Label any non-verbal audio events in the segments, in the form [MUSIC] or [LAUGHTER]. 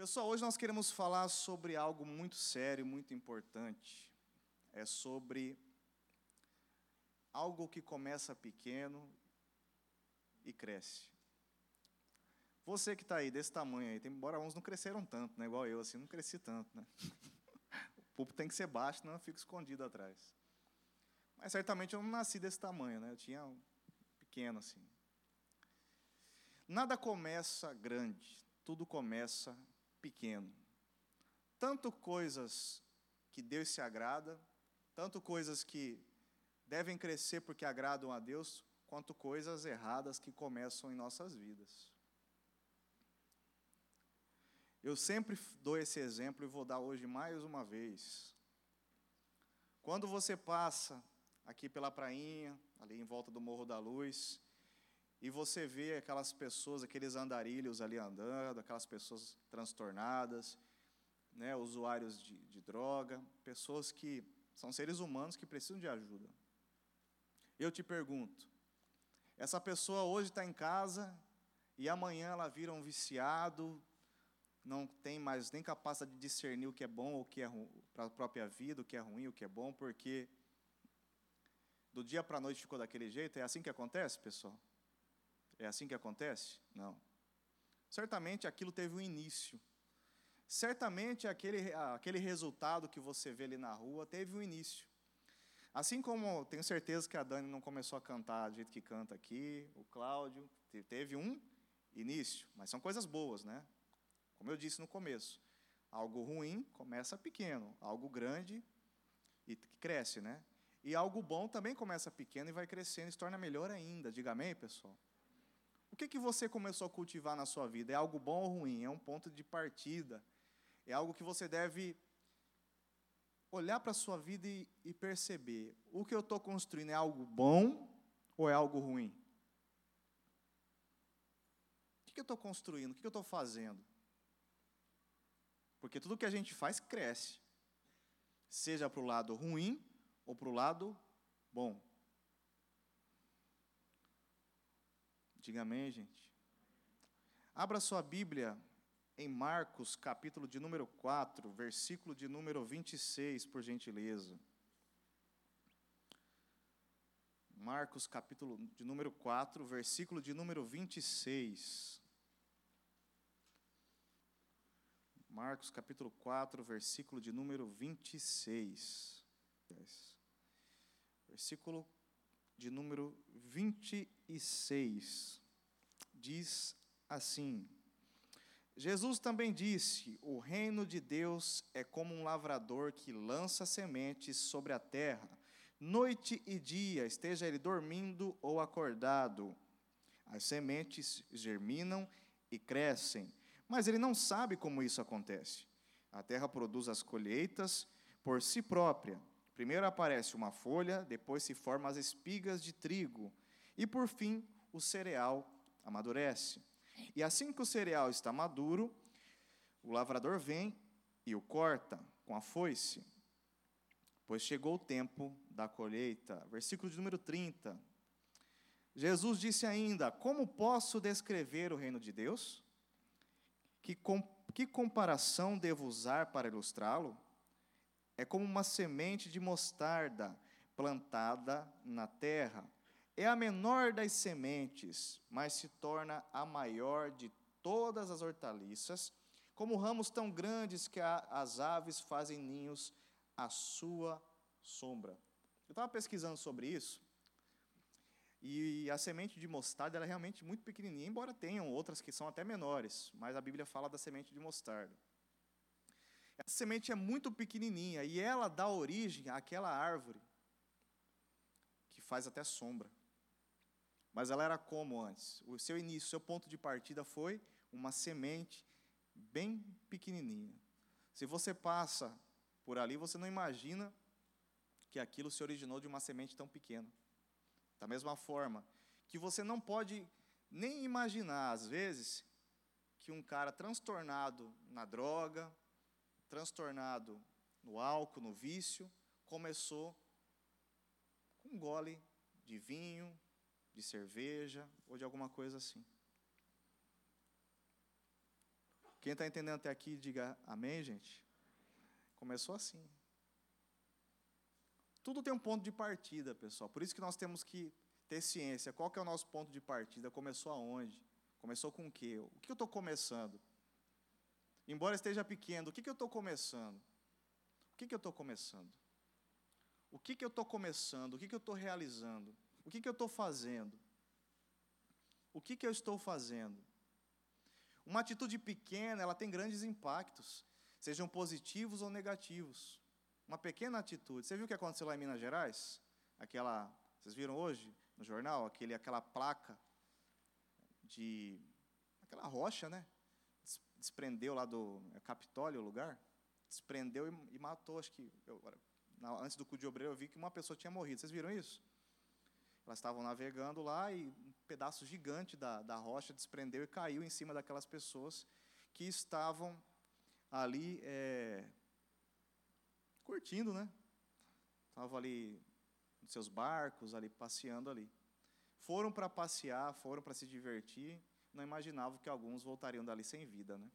Pessoal, hoje nós queremos falar sobre algo muito sério, muito importante. É sobre algo que começa pequeno e cresce. Você que está aí desse tamanho aí, embora uns não cresceram tanto, né? Igual eu, assim, não cresci tanto, né? [LAUGHS] O púlpito tem que ser baixo, não fico escondido atrás. Mas certamente eu não nasci desse tamanho, né? Eu tinha um pequeno assim. Nada começa grande, tudo começa pequeno. Tanto coisas que Deus se agrada, tanto coisas que devem crescer porque agradam a Deus, quanto coisas erradas que começam em nossas vidas. Eu sempre dou esse exemplo e vou dar hoje mais uma vez. Quando você passa aqui pela prainha, ali em volta do Morro da Luz, e você vê aquelas pessoas, aqueles andarilhos ali andando, aquelas pessoas transtornadas, né, usuários de, de droga, pessoas que são seres humanos que precisam de ajuda. Eu te pergunto, essa pessoa hoje está em casa e amanhã ela vira um viciado, não tem mais nem capacidade de discernir o que é bom ou o que é para a própria vida, o que é ruim, o que é bom, porque do dia para a noite ficou daquele jeito. É assim que acontece, pessoal? É assim que acontece? Não. Certamente aquilo teve um início. Certamente aquele, aquele resultado que você vê ali na rua teve um início. Assim como tenho certeza que a Dani não começou a cantar do jeito que canta aqui, o Cláudio, teve um início, mas são coisas boas, né? Como eu disse no começo, algo ruim começa pequeno, algo grande e cresce, né? E algo bom também começa pequeno e vai crescendo e se torna melhor ainda. Diga amém, pessoal. O que, que você começou a cultivar na sua vida? É algo bom ou ruim? É um ponto de partida. É algo que você deve olhar para a sua vida e, e, perceber: o que eu estou construindo é algo bom ou é algo ruim? O que, eu estou construindo? O que eu estou fazendo? Porque tudo que a gente faz cresce, seja para o lado ruim ou para o lado bom. Diga amém, gente. Abra sua Bíblia em Marcos, capítulo de número 4, versículo de número 26, por gentileza. Marcos, capítulo de número 4, versículo de número 26. Marcos, capítulo 4, versículo de número 26. Versículo de número 26 diz assim: Jesus também disse: O reino de Deus é como um lavrador que lança sementes sobre a terra, noite e dia, esteja ele dormindo ou acordado. As sementes germinam e crescem, mas ele não sabe como isso acontece. A terra produz as colheitas por si própria Primeiro aparece uma folha, depois se formam as espigas de trigo, e por fim o cereal amadurece. E assim que o cereal está maduro, o lavrador vem e o corta com a foice, pois chegou o tempo da colheita. Versículo de número 30. Jesus disse ainda: Como posso descrever o reino de Deus? Que, com, que comparação devo usar para ilustrá-lo? é como uma semente de mostarda plantada na terra. É a menor das sementes, mas se torna a maior de todas as hortaliças, como ramos tão grandes que as aves fazem ninhos à sua sombra. Eu estava pesquisando sobre isso, e a semente de mostarda é realmente muito pequenininha, embora tenham outras que são até menores, mas a Bíblia fala da semente de mostarda. Essa semente é muito pequenininha e ela dá origem àquela árvore que faz até sombra. Mas ela era como antes? O seu início, o seu ponto de partida foi uma semente bem pequenininha. Se você passa por ali, você não imagina que aquilo se originou de uma semente tão pequena. Da mesma forma que você não pode nem imaginar, às vezes, que um cara transtornado na droga, transtornado no álcool, no vício, começou com um gole de vinho, de cerveja ou de alguma coisa assim. Quem está entendendo até aqui, diga amém, gente. Começou assim. Tudo tem um ponto de partida, pessoal. Por isso que nós temos que ter ciência. Qual que é o nosso ponto de partida? Começou aonde? Começou com o quê? O que eu estou começando? Embora esteja pequeno, o que, que eu estou começando? O que, que eu estou começando? O que, que eu estou começando? O que, que eu estou realizando? O que, que eu estou fazendo? O que, que eu estou fazendo? Uma atitude pequena, ela tem grandes impactos, sejam positivos ou negativos. Uma pequena atitude. Você viu o que aconteceu lá em Minas Gerais? Aquela, vocês viram hoje no jornal, aquele, aquela placa de aquela rocha, né? Desprendeu lá do é Capitólio o lugar, desprendeu e, e matou, acho que eu, na, antes do cu de obreiro eu vi que uma pessoa tinha morrido. Vocês viram isso? Elas estavam navegando lá e um pedaço gigante da, da rocha desprendeu e caiu em cima daquelas pessoas que estavam ali é, curtindo, né? Estavam ali nos seus barcos, ali passeando ali. Foram para passear, foram para se divertir, não imaginavam que alguns voltariam dali sem vida, né?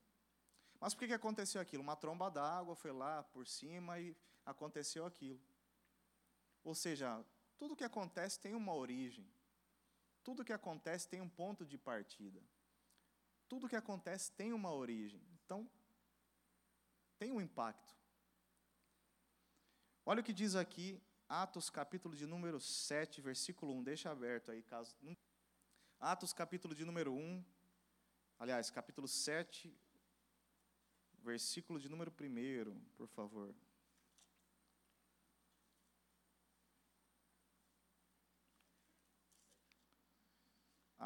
Mas por que, que aconteceu aquilo? Uma tromba d'água foi lá por cima e aconteceu aquilo. Ou seja, tudo que acontece tem uma origem. Tudo que acontece tem um ponto de partida. Tudo que acontece tem uma origem. Então, tem um impacto. Olha o que diz aqui, Atos capítulo de número 7, versículo 1. Deixa aberto aí, caso. Atos capítulo de número 1. Aliás, capítulo 7, versículo de número 1, por favor.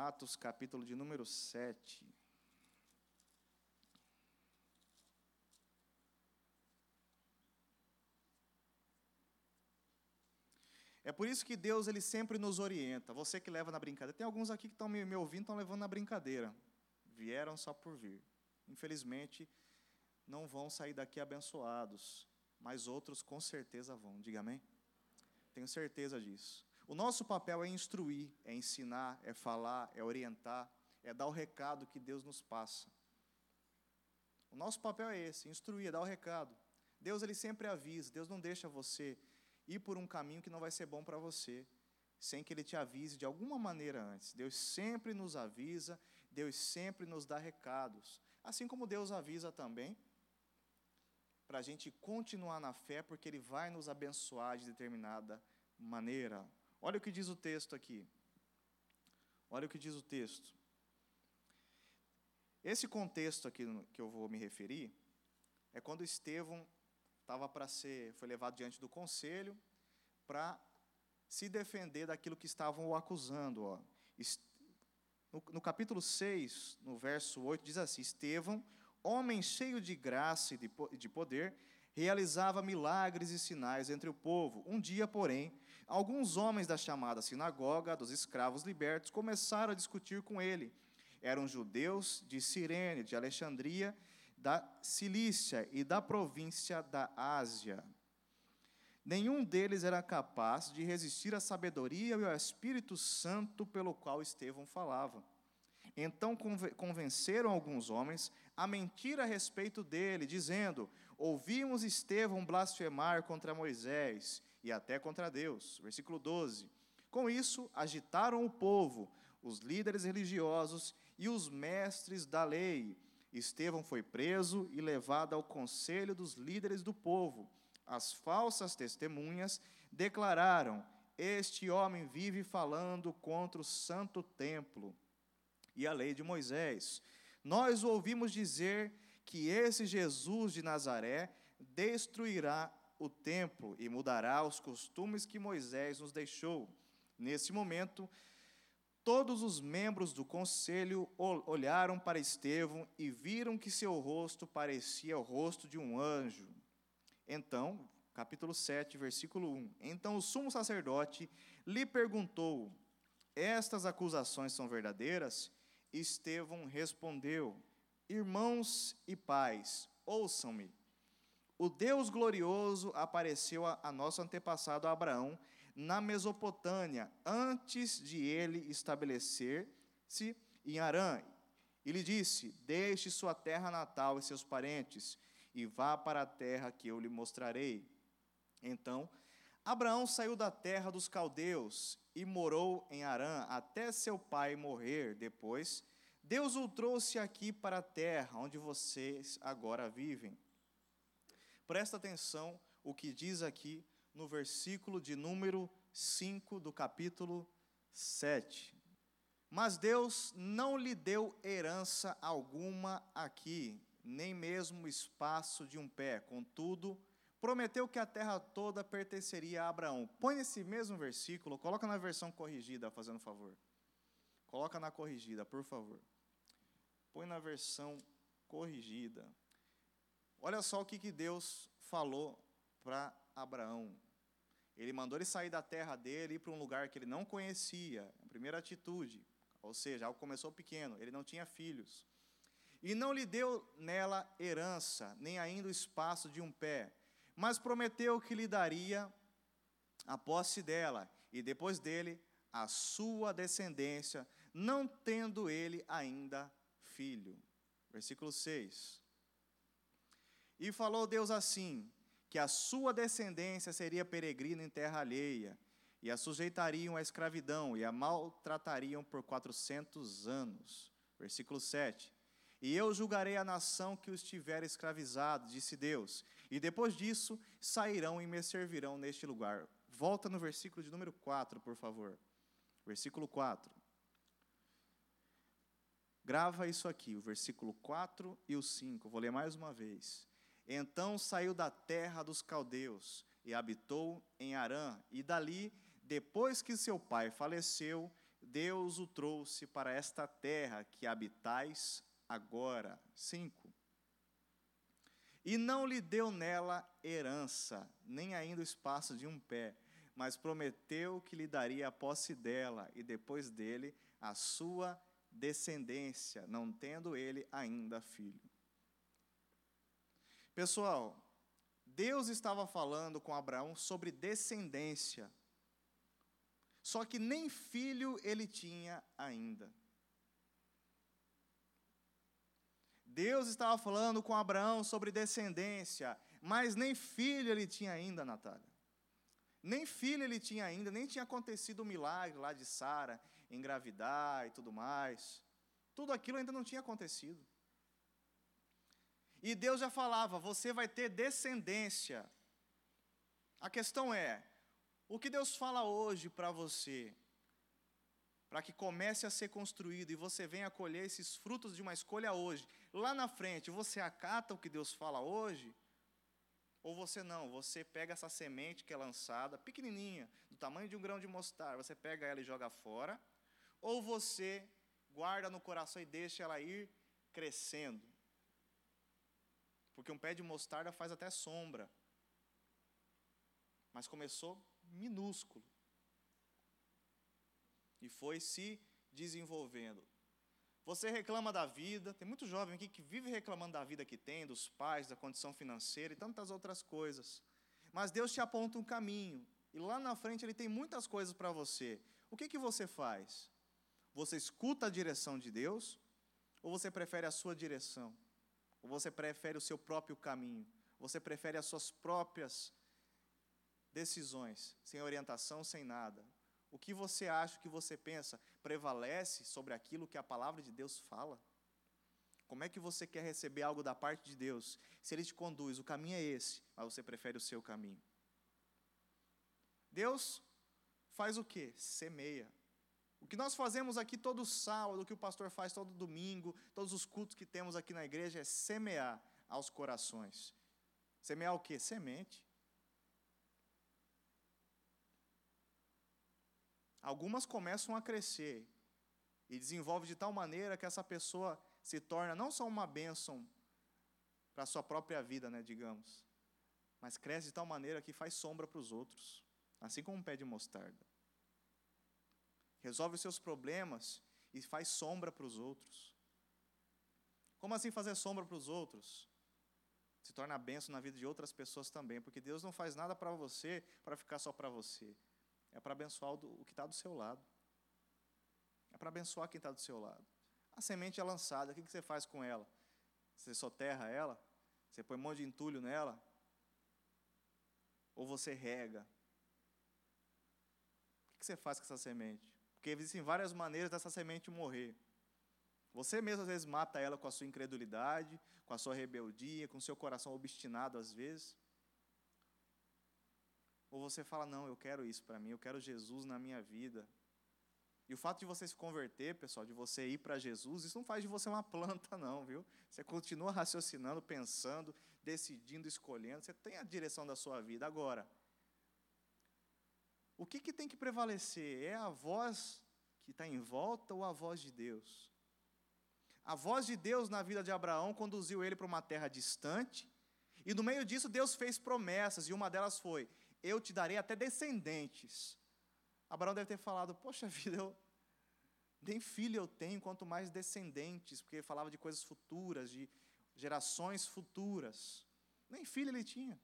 Atos, capítulo de número 7. É por isso que Deus ele sempre nos orienta. Você que leva na brincadeira. Tem alguns aqui que estão me, me ouvindo, estão levando na brincadeira. Vieram só por vir. Infelizmente, não vão sair daqui abençoados, mas outros com certeza vão. Diga amém? Tenho certeza disso. O nosso papel é instruir, é ensinar, é falar, é orientar, é dar o recado que Deus nos passa. O nosso papel é esse, instruir, é dar o recado. Deus ele sempre avisa, Deus não deixa você ir por um caminho que não vai ser bom para você, sem que ele te avise de alguma maneira antes. Deus sempre nos avisa, Deus sempre nos dá recados. Assim como Deus avisa também, para a gente continuar na fé, porque Ele vai nos abençoar de determinada maneira. Olha o que diz o texto aqui. Olha o que diz o texto. Esse contexto aqui que eu vou me referir é quando Estevão estava para ser, foi levado diante do conselho para se defender daquilo que estavam o acusando. Ó. No, no capítulo 6, no verso 8, diz assim: Estevão, homem cheio de graça e de, de poder, realizava milagres e sinais entre o povo. Um dia, porém, alguns homens da chamada sinagoga dos escravos libertos começaram a discutir com ele. Eram judeus de Cirene, de Alexandria, da Cilícia e da província da Ásia. Nenhum deles era capaz de resistir à sabedoria e ao Espírito Santo pelo qual Estevão falava. Então convenceram alguns homens a mentir a respeito dele, dizendo: Ouvimos Estevão blasfemar contra Moisés e até contra Deus. Versículo 12. Com isso, agitaram o povo, os líderes religiosos e os mestres da lei. Estevão foi preso e levado ao conselho dos líderes do povo. As falsas testemunhas declararam: Este homem vive falando contra o santo templo e a lei de Moisés. Nós ouvimos dizer que esse Jesus de Nazaré destruirá o templo e mudará os costumes que Moisés nos deixou. Nesse momento, todos os membros do conselho olharam para Estevão e viram que seu rosto parecia o rosto de um anjo. Então, capítulo 7, versículo 1. Então o sumo sacerdote lhe perguntou: Estas acusações são verdadeiras? Estevão respondeu: Irmãos e pais, ouçam-me. O Deus glorioso apareceu a, a nosso antepassado Abraão na Mesopotâmia, antes de ele estabelecer-se em Arã. E lhe disse: Deixe sua terra natal e seus parentes, e vá para a terra que eu lhe mostrarei. Então, Abraão saiu da terra dos caldeus e morou em Arã até seu pai morrer. Depois, Deus o trouxe aqui para a terra onde vocês agora vivem. Presta atenção o que diz aqui no versículo de número 5 do capítulo 7. Mas Deus não lhe deu herança alguma aqui, nem mesmo espaço de um pé. Contudo, prometeu que a terra toda pertenceria a Abraão. Põe esse mesmo versículo, coloca na versão corrigida, fazendo favor. Coloca na corrigida, por favor. Põe na versão corrigida. Olha só o que, que Deus falou para Abraão. Ele mandou ele sair da terra dele ir para um lugar que ele não conhecia. A primeira atitude. Ou seja, algo começou pequeno, ele não tinha filhos. E não lhe deu nela herança, nem ainda o espaço de um pé, mas prometeu que lhe daria a posse dela, e depois dele a sua descendência, não tendo ele ainda filho. Versículo 6. E falou Deus assim: que a sua descendência seria peregrina em terra alheia, e a sujeitariam à escravidão, e a maltratariam por quatrocentos anos. Versículo 7. E eu julgarei a nação que os tiver escravizado, disse Deus, e depois disso sairão e me servirão neste lugar. Volta no versículo de número 4, por favor. Versículo 4. Grava isso aqui, o versículo 4 e o 5. Vou ler mais uma vez. Então saiu da terra dos caldeus e habitou em Arã, e dali, depois que seu pai faleceu, Deus o trouxe para esta terra que habitais agora. 5. E não lhe deu nela herança, nem ainda o espaço de um pé, mas prometeu que lhe daria a posse dela, e depois dele a sua descendência, não tendo ele ainda filho. Pessoal, Deus estava falando com Abraão sobre descendência. Só que nem filho ele tinha ainda. Deus estava falando com Abraão sobre descendência, mas nem filho ele tinha ainda, Natália. Nem filho ele tinha ainda, nem tinha acontecido o milagre lá de Sara engravidar e tudo mais. Tudo aquilo ainda não tinha acontecido. E Deus já falava: você vai ter descendência. A questão é: o que Deus fala hoje para você, para que comece a ser construído e você venha colher esses frutos de uma escolha hoje, lá na frente, você acata o que Deus fala hoje? Ou você não, você pega essa semente que é lançada, pequenininha, do tamanho de um grão de mostarda, você pega ela e joga fora, ou você guarda no coração e deixa ela ir crescendo. Porque um pé de mostarda faz até sombra. Mas começou minúsculo. E foi se desenvolvendo. Você reclama da vida, tem muito jovem aqui que vive reclamando da vida que tem, dos pais, da condição financeira e tantas outras coisas. Mas Deus te aponta um caminho, e lá na frente Ele tem muitas coisas para você. O que, que você faz? Você escuta a direção de Deus, ou você prefere a sua direção? Ou você prefere o seu próprio caminho? Você prefere as suas próprias decisões, sem orientação, sem nada? O que você acha, o que você pensa, prevalece sobre aquilo que a palavra de Deus fala? Como é que você quer receber algo da parte de Deus? Se Ele te conduz, o caminho é esse, mas você prefere o seu caminho. Deus faz o que? Semeia. O que nós fazemos aqui todo sábado, o que o pastor faz todo domingo, todos os cultos que temos aqui na igreja é semear aos corações. Semear o quê? Semente. Algumas começam a crescer e desenvolve de tal maneira que essa pessoa se torna não só uma bênção para a sua própria vida, né, digamos, mas cresce de tal maneira que faz sombra para os outros, assim como um pé de mostarda resolve os seus problemas e faz sombra para os outros. Como assim fazer sombra para os outros? Se torna benção na vida de outras pessoas também, porque Deus não faz nada para você para ficar só para você. É para abençoar o que está do seu lado. É para abençoar quem está do seu lado. A semente é lançada, o que você faz com ela? Você soterra ela? Você põe um monte de entulho nela? Ou você rega? O que você faz com essa semente? Porque existem várias maneiras dessa semente morrer. Você mesmo às vezes mata ela com a sua incredulidade, com a sua rebeldia, com o seu coração obstinado às vezes. Ou você fala: Não, eu quero isso para mim, eu quero Jesus na minha vida. E o fato de você se converter, pessoal, de você ir para Jesus, isso não faz de você uma planta, [LAUGHS] não, viu? Você continua raciocinando, pensando, decidindo, escolhendo, você tem a direção da sua vida. Agora, o que, que tem que prevalecer? É a voz que está em volta ou a voz de Deus? A voz de Deus na vida de Abraão conduziu ele para uma terra distante, e no meio disso Deus fez promessas, e uma delas foi: Eu te darei até descendentes. Abraão deve ter falado: Poxa vida, eu, nem filho eu tenho, quanto mais descendentes, porque falava de coisas futuras, de gerações futuras. Nem filho ele tinha.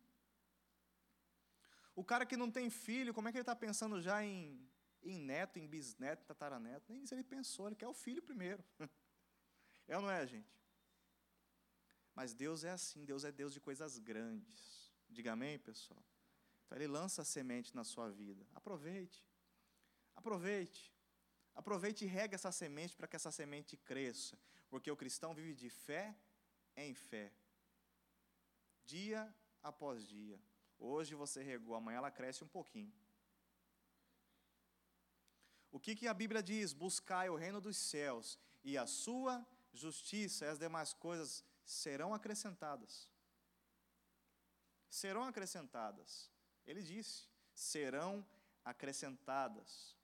O cara que não tem filho, como é que ele está pensando já em, em neto, em bisneto, tataraneto? Nem isso ele pensou, ele quer o filho primeiro. [LAUGHS] É ou não é, gente? Mas Deus é assim, Deus é Deus de coisas grandes. Diga amém, pessoal? Então Ele lança a semente na sua vida. Aproveite. Aproveite. Aproveite e rega essa semente para que essa semente cresça. Porque o cristão vive de fé em fé. Dia após dia. Hoje você regou, amanhã ela cresce um pouquinho. O que, que a Bíblia diz? Buscai o reino dos céus e a sua justiça e as demais coisas serão acrescentadas. Serão acrescentadas. Ele disse: serão acrescentadas.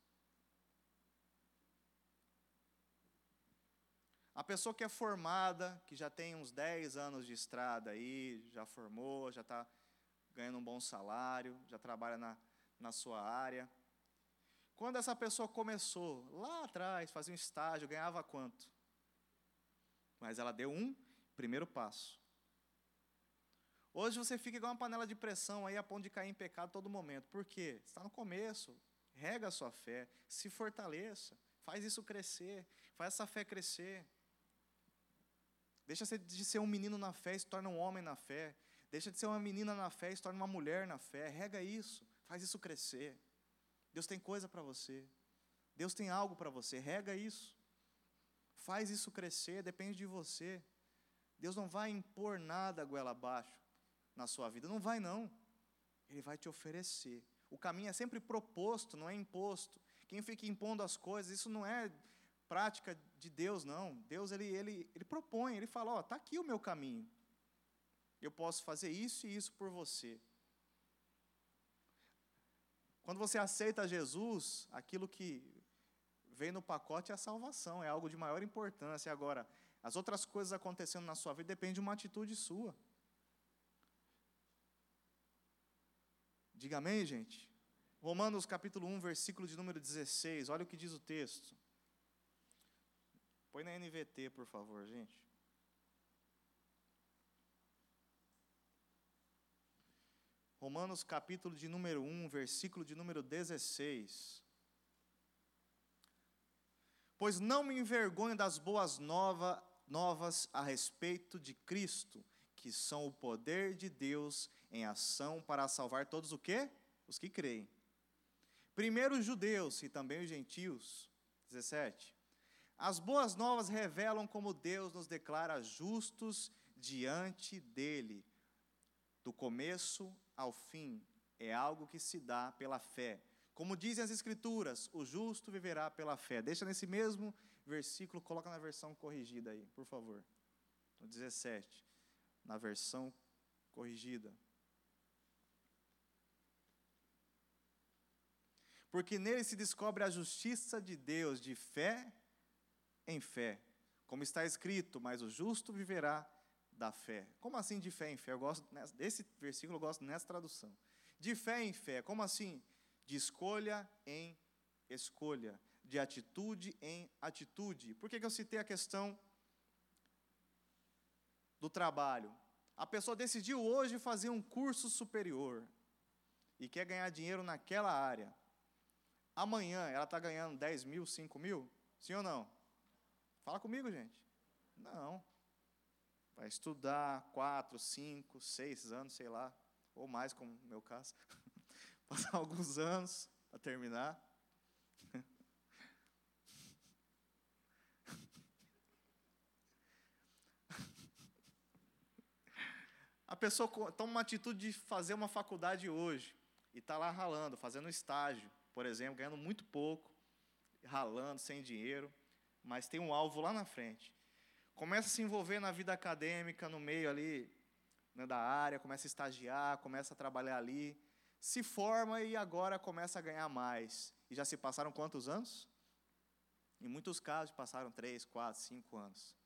A pessoa que é formada, que já tem uns 10 anos de estrada aí, já formou, já está ganhando um bom salário, já trabalha na, na sua área. Quando essa pessoa começou, lá atrás, fazia um estágio, ganhava quanto? Mas ela deu um primeiro passo. Hoje você fica igual uma panela de pressão aí a ponto de cair em pecado todo momento. Por quê? Está no começo. Rega a sua fé, se fortaleça, faz isso crescer, faz essa fé crescer. Deixa de ser um menino na fé e se torna um homem na fé. Deixa de ser uma menina na fé e se torna uma mulher na fé. Rega isso, faz isso crescer. Deus tem coisa para você. Deus tem algo para você. Rega isso. Faz isso crescer, depende de você. Deus não vai impor nada goela abaixo na sua vida. Não vai, não. Ele vai te oferecer. O caminho é sempre proposto, não é imposto. Quem fica impondo as coisas, isso não é prática de Deus, não. Deus, ele, ele, ele propõe, ele fala: Ó, está aqui o meu caminho. Eu posso fazer isso e isso por você. Quando você aceita Jesus, aquilo que vem no pacote é a salvação, é algo de maior importância. Agora, as outras coisas acontecendo na sua vida depende de uma atitude sua. Diga amém, gente. Romanos capítulo 1, versículo de número 16. Olha o que diz o texto. Põe na NVT, por favor, gente. Romanos capítulo de número 1, versículo de número 16. Pois não me envergonho das boas nova, novas a respeito de Cristo, que são o poder de Deus em ação para salvar todos o quê? Os que creem. Primeiro os judeus e também os gentios. 17. As boas novas revelam como Deus nos declara justos diante dele, do começo ao fim. É algo que se dá pela fé. Como dizem as Escrituras, o justo viverá pela fé. Deixa nesse mesmo versículo, coloca na versão corrigida aí, por favor. No 17, na versão corrigida. Porque nele se descobre a justiça de Deus de fé em fé. Como está escrito, mas o justo viverá da fé. Como assim de fé em fé? Eu gosto desse versículo, eu gosto nessa tradução. De fé em fé, como assim? De escolha em escolha, de atitude em atitude. Por que, que eu citei a questão do trabalho? A pessoa decidiu hoje fazer um curso superior e quer ganhar dinheiro naquela área. Amanhã ela está ganhando 10 mil, 5 mil? Sim ou não? Fala comigo, gente. Não. Vai estudar quatro, cinco, seis anos, sei lá, ou mais, como no meu caso. [LAUGHS] Passar alguns anos para terminar. [LAUGHS] A pessoa toma uma atitude de fazer uma faculdade hoje e está lá ralando, fazendo estágio, por exemplo, ganhando muito pouco, ralando, sem dinheiro, mas tem um alvo lá na frente. Começa a se envolver na vida acadêmica, no meio ali né, da área, começa a estagiar, começa a trabalhar ali, se forma e agora começa a ganhar mais. E já se passaram quantos anos? Em muitos casos passaram três, quatro, cinco anos.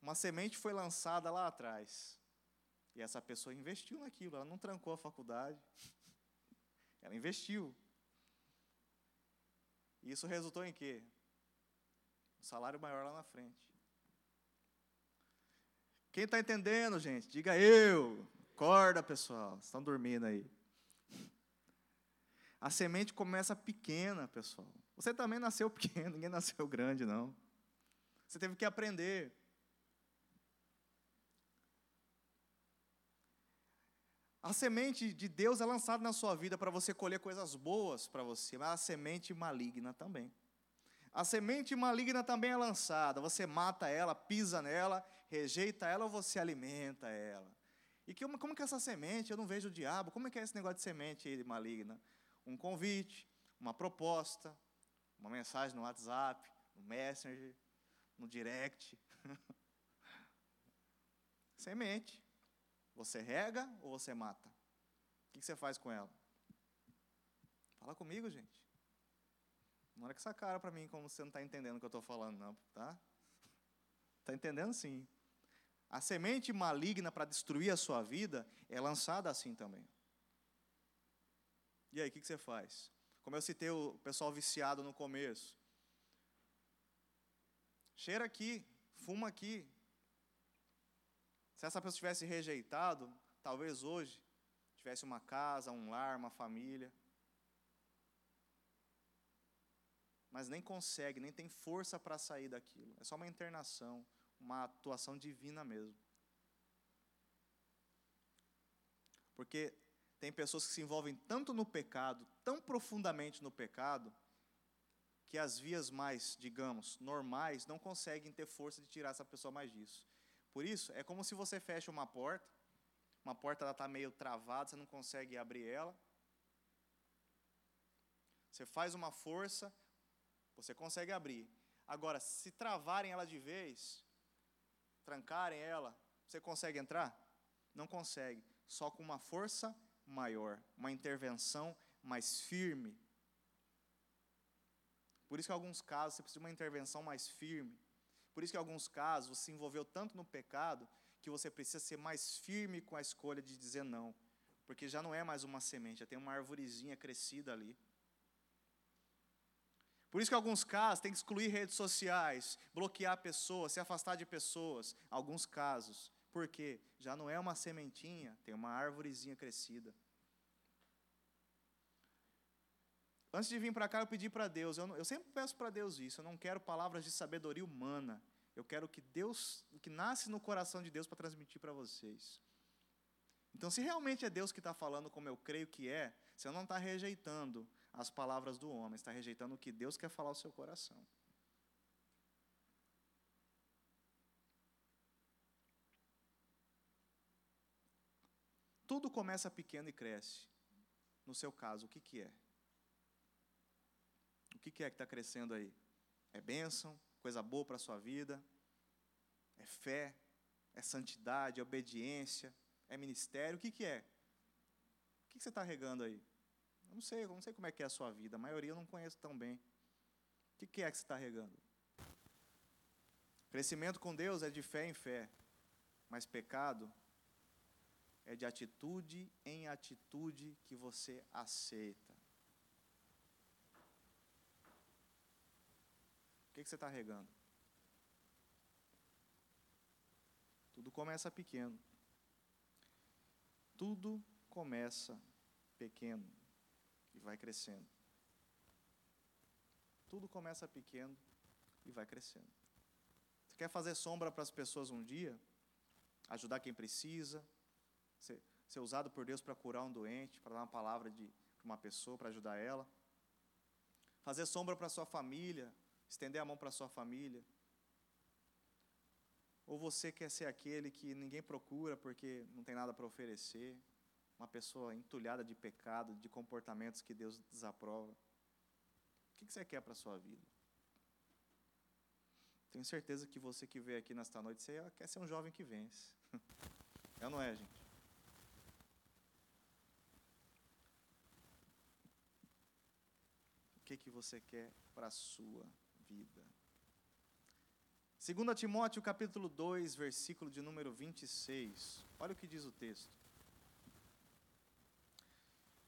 Uma semente foi lançada lá atrás. E essa pessoa investiu naquilo, ela não trancou a faculdade. [LAUGHS] Ela investiu. E isso resultou em quê? Um salário maior lá na frente. Quem está entendendo, gente? Diga eu. Acorda, pessoal. Estão dormindo aí. A semente começa pequena, pessoal. Você também nasceu [LAUGHS] pequeno, ninguém nasceu grande, não. Você teve que aprender. A semente de Deus é lançada na sua vida para você colher coisas boas para você, mas a semente maligna também. A semente maligna também é lançada, você mata ela, pisa nela, rejeita ela ou você alimenta ela. E que, como que é essa semente? Eu não vejo o diabo. Como é que é esse negócio de semente maligna? Um convite, uma proposta, uma mensagem no WhatsApp, no Messenger, no direct. [LAUGHS] semente. Você rega ou você mata? O que você faz com ela? Fala comigo, gente. Não olha com essa cara para mim como você não está entendendo o que eu estou falando, não, tá? Está entendendo sim. A semente maligna para destruir a sua vida é lançada assim também. E aí, o que você faz? Como eu citei o pessoal viciado no começo. Cheira aqui, fuma aqui, se essa pessoa tivesse rejeitado, talvez hoje tivesse uma casa, um lar, uma família. Mas nem consegue, nem tem força para sair daquilo. É só uma internação, uma atuação divina mesmo. Porque tem pessoas que se envolvem tanto no pecado, tão profundamente no pecado, que as vias mais, digamos, normais não conseguem ter força de tirar essa pessoa mais disso. Por isso, é como se você fecha uma porta, uma porta está meio travada, você não consegue abrir ela. Você faz uma força, você consegue abrir. Agora, se travarem ela de vez, trancarem ela, você consegue entrar? Não consegue. Só com uma força maior, uma intervenção mais firme. Por isso que em alguns casos você precisa de uma intervenção mais firme. Por isso que em alguns casos você se envolveu tanto no pecado que você precisa ser mais firme com a escolha de dizer não. Porque já não é mais uma semente, já tem uma arvorezinha crescida ali. Por isso que em alguns casos tem que excluir redes sociais, bloquear pessoas, se afastar de pessoas. Alguns casos. Por quê? Já não é uma sementinha, tem uma árvorezinha crescida. Antes de vir para cá, eu pedi para Deus, eu, eu sempre peço para Deus isso, eu não quero palavras de sabedoria humana, eu quero que Deus, o que nasce no coração de Deus para transmitir para vocês. Então, se realmente é Deus que está falando como eu creio que é, você não está rejeitando as palavras do homem, está rejeitando o que Deus quer falar ao seu coração. Tudo começa pequeno e cresce. No seu caso, o que, que é? Que, que é que está crescendo aí? É bênção, coisa boa para a sua vida? É fé? É santidade? É obediência? É ministério? O que, que é? O que, que você está regando aí? Eu não sei, eu não sei como é que é a sua vida. A maioria eu não conheço tão bem. O que, que é que você está regando? Crescimento com Deus é de fé em fé, mas pecado é de atitude em atitude que você aceita. O que, que você está regando? Tudo começa pequeno. Tudo começa pequeno e vai crescendo. tudo começa pequeno e vai crescendo. Você quer fazer sombra para as pessoas um dia? Ajudar quem precisa? Ser, ser usado por Deus para curar um doente, para dar uma palavra de uma pessoa, para ajudar ela? Fazer sombra para sua família, estender a mão para sua família? Ou você quer ser aquele que ninguém procura porque não tem nada para oferecer? Uma pessoa entulhada de pecado, de comportamentos que Deus desaprova? O que você quer para a sua vida? Tenho certeza que você que veio aqui nesta noite, você quer ser um jovem que vence. [LAUGHS] É ou não é, gente? O que, que você quer para a sua vida? 2 Timóteo capítulo 2, versículo de número 26. Olha o que diz o texto.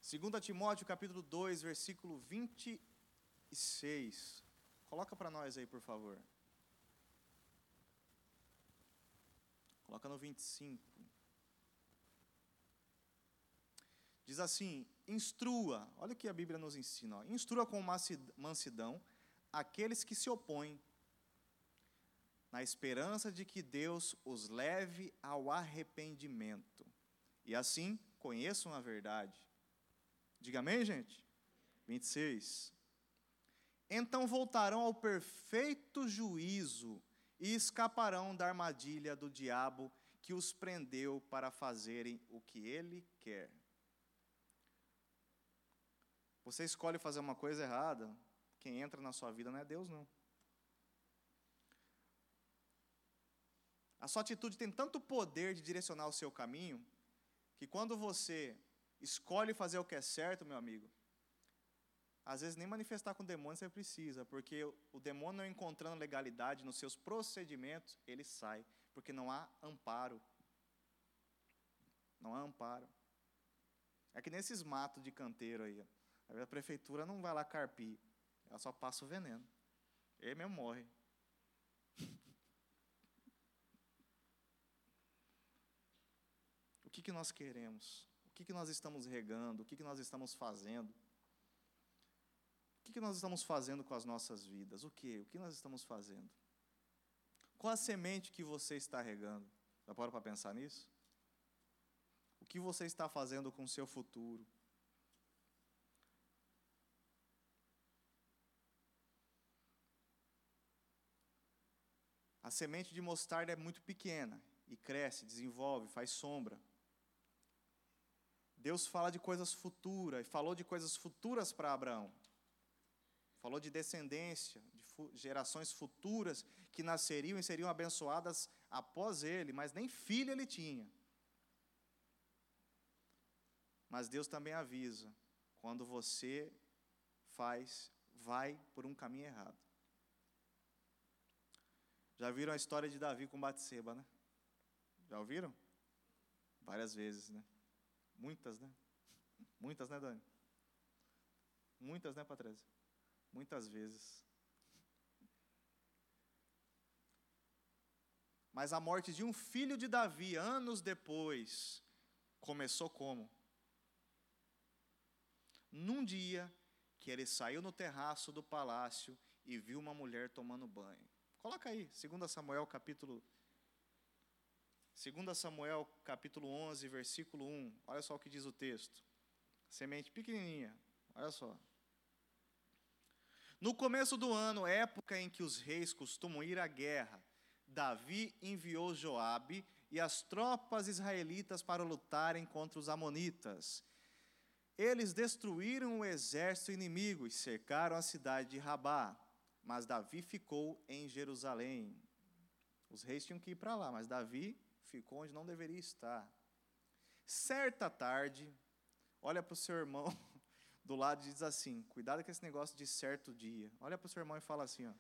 2 Timóteo capítulo 2, versículo 26. Coloca para nós aí, por favor. Coloca no 25. Diz assim: instrua, olha o que a Bíblia nos ensina, ó, instrua com mansidão aqueles que se opõem, na esperança de que Deus os leve ao arrependimento, e assim conheçam a verdade. Diga amém, gente? 26. Então voltarão ao perfeito juízo e escaparão da armadilha do diabo que os prendeu para fazerem o que ele quer. Você escolhe fazer uma coisa errada, quem entra na sua vida não é Deus, não. A sua atitude tem tanto poder de direcionar o seu caminho, que quando você escolhe fazer o que é certo, meu amigo, às vezes nem manifestar com o demônio você precisa, porque o demônio não encontrando legalidade nos seus procedimentos, ele sai, porque não há amparo. Não há amparo. É que nesses matos de canteiro aí, a prefeitura não vai lá carpir, ela só passa o veneno. Ele mesmo morre. o que, que nós queremos? O que, que nós estamos regando? O que, que nós estamos fazendo? O que nós estamos fazendo com as nossas vidas? O que? O que nós estamos fazendo? Qual a semente que você está regando? Parou para pensar nisso? O que você está fazendo com o seu futuro? A semente de mostarda é muito pequena e cresce, desenvolve, faz sombra. Deus fala de coisas futuras e falou de coisas futuras para Abraão falou de descendência, de gerações futuras que nasceriam e seriam abençoadas após ele, mas nem filho ele tinha. Mas Deus também avisa, quando você faz, vai por um caminho errado. Já viram a história de Davi com Batseba, né? Já ouviram? Várias vezes, né? Muitas, né? Muitas, né, Dani? Muitas, né, Patrícia? muitas vezes. Mas a morte de um filho de Davi, anos depois, começou como? Num dia que ele saiu no terraço do palácio e viu uma mulher tomando banho. Coloca aí, 2 Samuel capítulo 2 Samuel capítulo 11, versículo 1. Olha só o que diz o texto. Semente pequenininha. Olha só. No começo do ano, época em que os reis costumam ir à guerra, Davi enviou Joabe e as tropas israelitas para lutarem contra os amonitas. Eles destruíram o exército inimigo e cercaram a cidade de Rabá, mas Davi ficou em Jerusalém. Os reis tinham que ir para lá, mas Davi ficou onde não deveria estar. Certa tarde, olha para o seu irmão [LAUGHS] do lado diz assim: cuidado com esse negócio de certo dia. Olha para o seu irmão e fala assim: ó,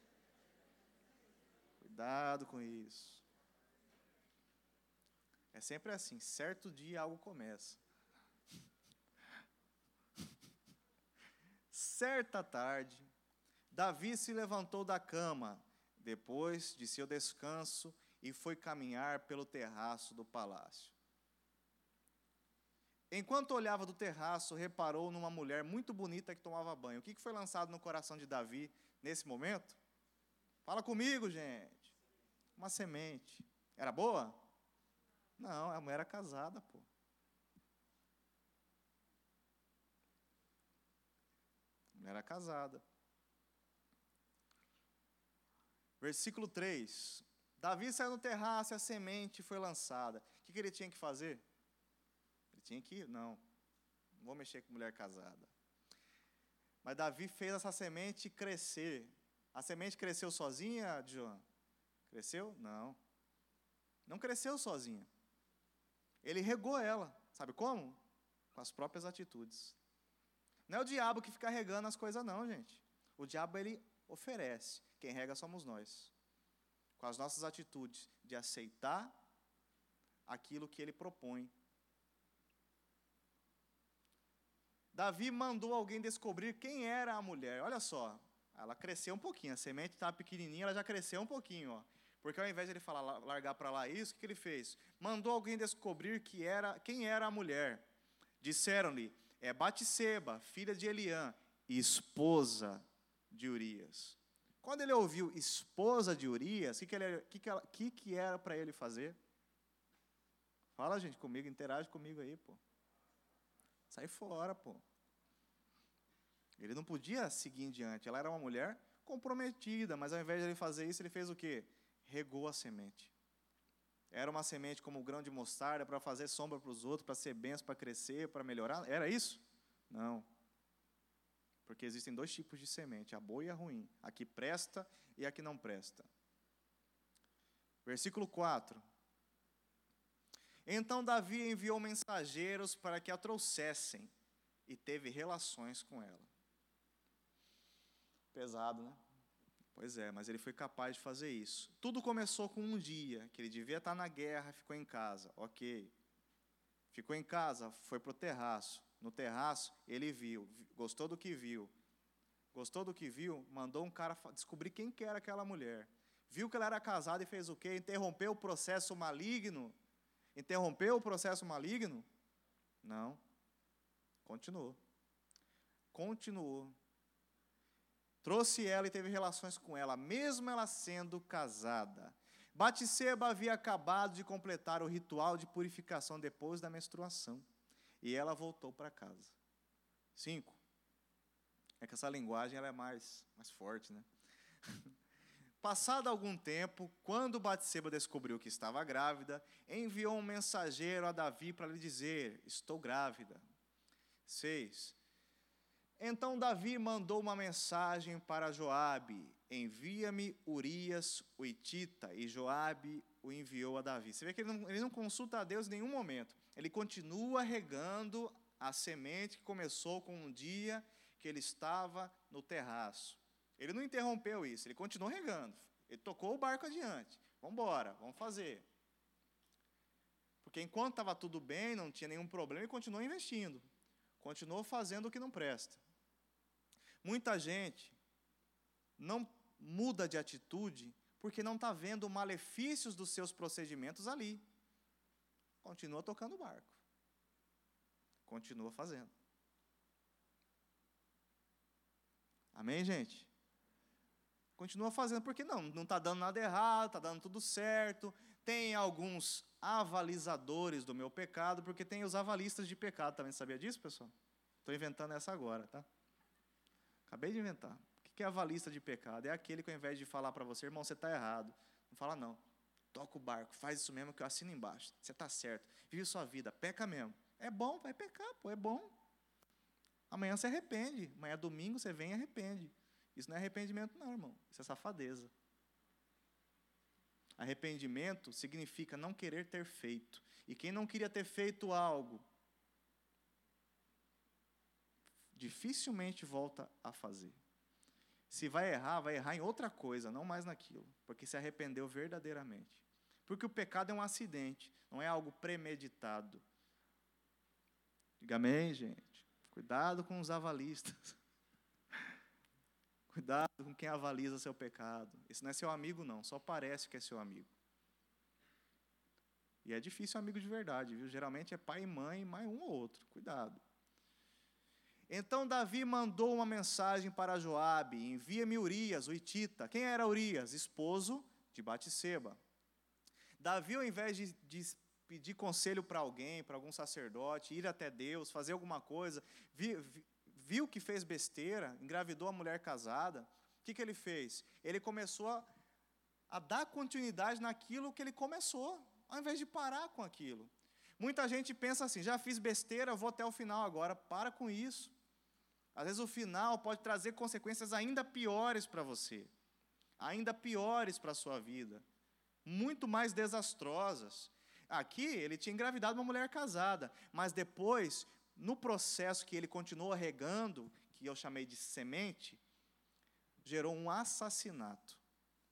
cuidado com isso. É sempre assim: certo dia algo começa. [LAUGHS] Certa tarde, Davi se levantou da cama, depois de seu descanso, e foi caminhar pelo terraço do palácio. Enquanto olhava do terraço, reparou numa mulher muito bonita que tomava banho. O que foi lançado no coração de Davi nesse momento? Fala comigo, gente. Uma semente. Era boa? Não, a mulher era casada, pô. A mulher era casada. Versículo 3. Davi saiu no terraço e a semente foi lançada. O que, que ele tinha que fazer? Ele tinha que ir? Não. Não vou mexer com mulher casada. Mas Davi fez essa semente crescer. A semente cresceu sozinha, João? Cresceu? Não. Não cresceu sozinha. Ele regou ela. Sabe como? Com as próprias atitudes. Não é o diabo que fica regando as coisas, não, gente. O diabo, ele oferece. Quem rega somos nós. Com as nossas atitudes de aceitar aquilo que ele propõe. Davi mandou alguém descobrir quem era a mulher. Olha só, ela cresceu um pouquinho. A semente estava pequenininha, ela já cresceu um pouquinho. Ó. Porque ao invés de ele falar, largar para lá isso, o que ele fez? Mandou alguém descobrir que era, quem era a mulher. Disseram-lhe, é Batseba, filha de Eliã, esposa de Urias. Quando ele ouviu esposa de Urias, o que, que, que, que, que era para ele fazer? Fala, gente, comigo, interage comigo aí, pô. Sai fora, pô. Ele não podia seguir em diante. Ela era uma mulher comprometida, mas ao invés de ele fazer isso, ele fez o quê? regou a semente. Era uma semente como o grão de mostarda para fazer sombra para os outros, para ser benção, para crescer, para melhorar? Era isso? Não. Porque existem dois tipos de semente, a boa e a ruim, a que presta e a que não presta. Versículo 4. Então Davi enviou mensageiros para que a trouxessem e teve relações com ela. Pesado, né? Pois é, mas ele foi capaz de fazer isso. Tudo começou com um dia, que ele devia estar na guerra, ficou em casa. Ok. Ficou em casa, foi para o terraço. No terraço, ele viu, gostou do que viu. Gostou do que viu, mandou um cara descobrir quem que era aquela mulher. Viu que ela era casada e fez o quê? Interrompeu o processo maligno. Interrompeu o processo maligno? Não. Continuou. Continuou. Trouxe ela e teve relações com ela, mesmo ela sendo casada. Batseba havia acabado de completar o ritual de purificação depois da menstruação. E ela voltou para casa. Cinco. É que essa linguagem ela é mais, mais forte, né? [LAUGHS] Passado algum tempo, quando Batseba descobriu que estava grávida, enviou um mensageiro a Davi para lhe dizer: Estou grávida. Seis. Então Davi mandou uma mensagem para Joabe: Envia-me Urias, o Itita, e Joabe o enviou a Davi. Você vê que ele não, ele não consulta a Deus em nenhum momento. Ele continua regando a semente que começou com um dia que ele estava no terraço. Ele não interrompeu isso, ele continuou regando. Ele tocou o barco adiante. Vamos embora, vamos fazer. Porque enquanto estava tudo bem, não tinha nenhum problema, ele continuou investindo. Continuou fazendo o que não presta. Muita gente não muda de atitude porque não está vendo malefícios dos seus procedimentos ali. Continua tocando o barco. Continua fazendo. Amém, gente? Continua fazendo, porque não, não está dando nada errado, está dando tudo certo. Tem alguns avalizadores do meu pecado, porque tem os avalistas de pecado também. Sabia disso, pessoal? Estou inventando essa agora, tá? Acabei de inventar. O que é avalista de pecado? É aquele que ao invés de falar para você, irmão, você está errado. Não fala não. Toca o barco, faz isso mesmo que eu assino embaixo. Você está certo. Vive sua vida, peca mesmo. É bom, vai pecar, pô, é bom. Amanhã você arrepende. Amanhã é domingo, você vem e arrepende. Isso não é arrependimento, não, irmão. Isso é safadeza. Arrependimento significa não querer ter feito. E quem não queria ter feito algo dificilmente volta a fazer. Se vai errar, vai errar em outra coisa, não mais naquilo, porque se arrependeu verdadeiramente. Porque o pecado é um acidente, não é algo premeditado. Diga amém, gente. Cuidado com os avalistas. [LAUGHS] Cuidado com quem avaliza seu pecado. Esse não é seu amigo, não, só parece que é seu amigo. E é difícil amigo de verdade, viu? Geralmente é pai e mãe, mais um ou outro. Cuidado. Então Davi mandou uma mensagem para Joabe: envia-me Urias, o Itita. Quem era Urias? Esposo de Batseba. Davi, ao invés de, de pedir conselho para alguém, para algum sacerdote, ir até Deus, fazer alguma coisa, viu, viu que fez besteira, engravidou a mulher casada, o que, que ele fez? Ele começou a, a dar continuidade naquilo que ele começou, ao invés de parar com aquilo. Muita gente pensa assim: já fiz besteira, vou até o final agora. Para com isso. Às vezes o final pode trazer consequências ainda piores para você, ainda piores para a sua vida, muito mais desastrosas. Aqui ele tinha engravidado uma mulher casada, mas depois, no processo que ele continuou regando, que eu chamei de semente, gerou um assassinato.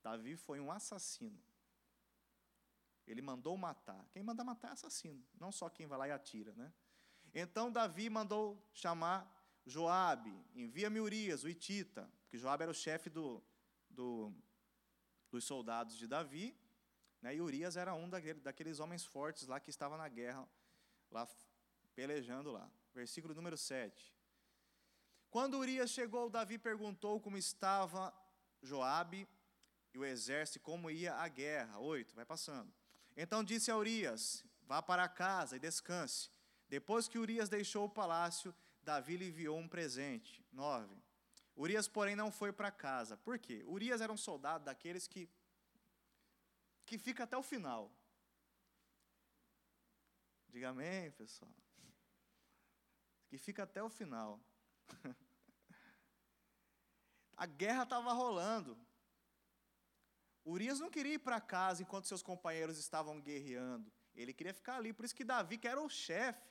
Davi foi um assassino. Ele mandou matar. Quem manda matar é assassino, não só quem vai lá e atira, né? Então Davi mandou chamar Joabe, envia-me Urias, o Itita, porque Joabe era o chefe do, do, dos soldados de Davi, né, e Urias era um daquele, daqueles homens fortes lá que estava na guerra, lá pelejando lá. Versículo número 7. Quando Urias chegou, Davi perguntou como estava Joabe e o exército, como ia a guerra. 8, vai passando. Então disse a Urias: Vá para casa e descanse. Depois que Urias deixou o palácio, Davi lhe enviou um presente. 9. Urias, porém, não foi para casa. Por quê? Urias era um soldado daqueles que, que fica até o final. Diga amém, pessoal. Que fica até o final. [LAUGHS] A guerra estava rolando. Urias não queria ir para casa enquanto seus companheiros estavam guerreando. Ele queria ficar ali. Por isso que Davi, que era o chefe,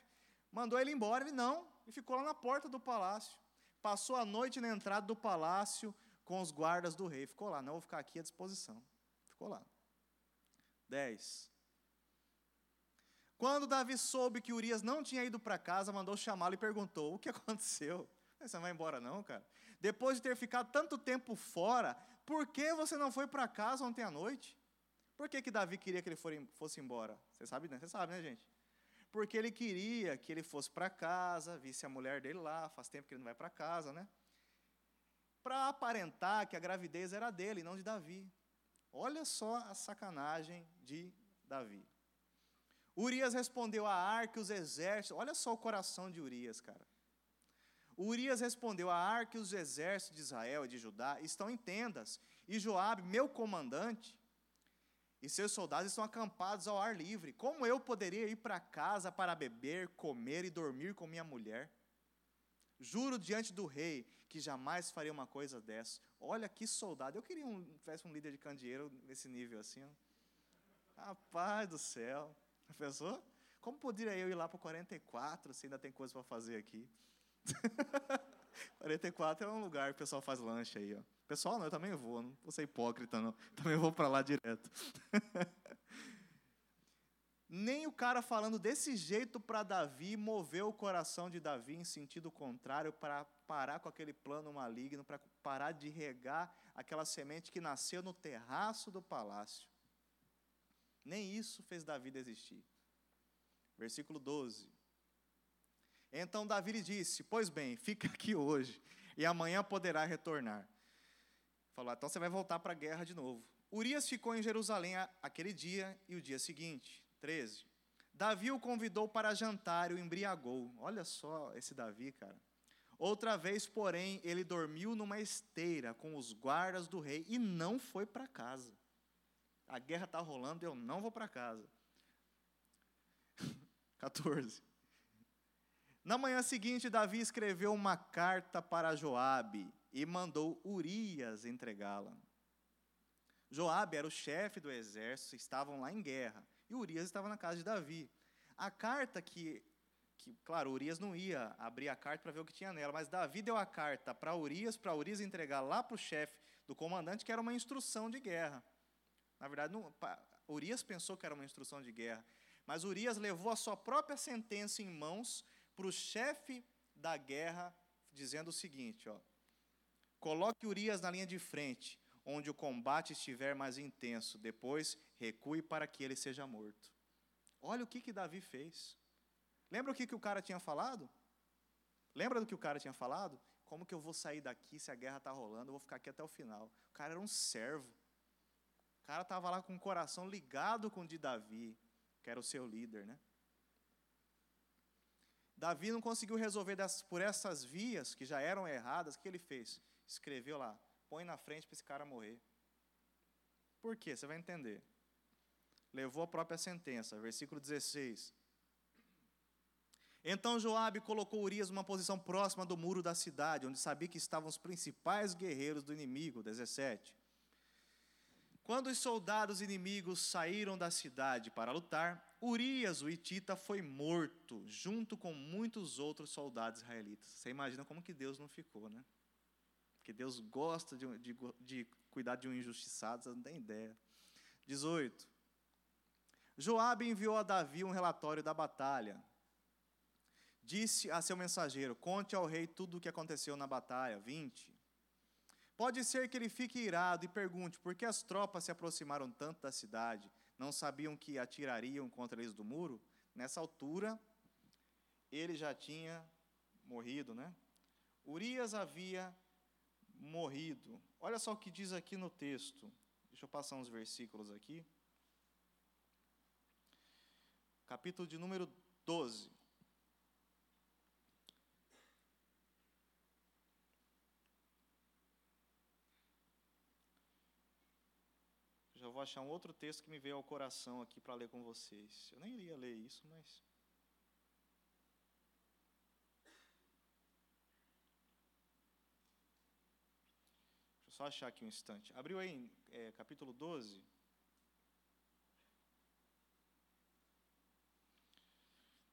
mandou ele embora. Ele não e ficou lá na porta do palácio. Passou a noite na entrada do palácio com os guardas do rei. Ficou lá, não vou ficar aqui à disposição. Ficou lá. 10. Quando Davi soube que Urias não tinha ido para casa, mandou chamá-lo e perguntou: O que [LAUGHS] aconteceu? Você não vai embora, não, cara? Depois de ter ficado tanto tempo fora, por que você não foi para casa ontem à noite? Por que, que Davi queria que ele fosse embora? Você sabe, né? Você sabe, né, gente? porque ele queria que ele fosse para casa, visse a mulher dele lá, faz tempo que ele não vai para casa, né? Para aparentar que a gravidez era dele, não de Davi. Olha só a sacanagem de Davi. Urias respondeu a Arca e os exércitos. Olha só o coração de Urias, cara. Urias respondeu a Arca e os exércitos de Israel e de Judá estão em tendas, e Joabe, meu comandante, e seus soldados estão acampados ao ar livre. Como eu poderia ir para casa para beber, comer e dormir com minha mulher? Juro diante do rei que jamais faria uma coisa dessa. Olha que soldado. Eu queria um, tivesse um líder de candeeiro nesse nível assim. Ó. Rapaz do céu. Pensou? Como poderia eu ir lá para 44 se ainda tem coisa para fazer aqui? [LAUGHS] 44 é um lugar que o pessoal faz lanche aí, ó. Pessoal, não, eu também vou, não vou ser hipócrita, não. Também vou para lá direto. [LAUGHS] Nem o cara falando desse jeito para Davi moveu o coração de Davi em sentido contrário para parar com aquele plano maligno, para parar de regar aquela semente que nasceu no terraço do palácio. Nem isso fez Davi desistir. Versículo 12. Então Davi lhe disse: Pois bem, fica aqui hoje, e amanhã poderá retornar. Falou: então você vai voltar para a guerra de novo. Urias ficou em Jerusalém aquele dia e o dia seguinte. 13. Davi o convidou para jantar e o embriagou. Olha só esse Davi, cara. Outra vez, porém, ele dormiu numa esteira com os guardas do rei e não foi para casa. A guerra está rolando, eu não vou para casa. [LAUGHS] 14. Na manhã seguinte, Davi escreveu uma carta para Joabe e mandou Urias entregá-la. Joabe era o chefe do exército, estavam lá em guerra, Urias estava na casa de Davi. A carta que, que claro, Urias não ia abrir a carta para ver o que tinha nela, mas Davi deu a carta para Urias, para Urias entregar lá para o chefe do comandante, que era uma instrução de guerra. Na verdade, não, Urias pensou que era uma instrução de guerra, mas Urias levou a sua própria sentença em mãos para o chefe da guerra, dizendo o seguinte: ó, Coloque Urias na linha de frente, onde o combate estiver mais intenso. Depois, recue para que ele seja morto. Olha o que, que Davi fez. Lembra o que, que o cara tinha falado? Lembra do que o cara tinha falado? Como que eu vou sair daqui se a guerra está rolando? Eu vou ficar aqui até o final. O cara era um servo. O cara estava lá com o coração ligado com o de Davi, que era o seu líder, né? Davi não conseguiu resolver por essas vias que já eram erradas. O que ele fez? Escreveu lá: põe na frente para esse cara morrer. Por quê? Você vai entender. Levou a própria sentença, versículo 16. Então Joabe colocou Urias numa posição próxima do muro da cidade, onde sabia que estavam os principais guerreiros do inimigo. 17. Quando os soldados inimigos saíram da cidade para lutar, Urias, o Itita, foi morto, junto com muitos outros soldados israelitas. Você imagina como que Deus não ficou, né? Porque Deus gosta de, de, de cuidar de um injustiçado, você não tem ideia. 18. Joabe enviou a Davi um relatório da batalha. Disse a seu mensageiro: Conte ao rei tudo o que aconteceu na batalha. 20. Pode ser que ele fique irado e pergunte por que as tropas se aproximaram tanto da cidade. Não sabiam que atirariam contra eles do muro? Nessa altura, ele já tinha morrido, né? Urias havia morrido. Olha só o que diz aqui no texto. Deixa eu passar uns versículos aqui. Capítulo de número 12. Já vou achar um outro texto que me veio ao coração aqui para ler com vocês. Eu nem iria ler isso, mas. Só achar aqui um instante. Abriu aí, é, capítulo 12.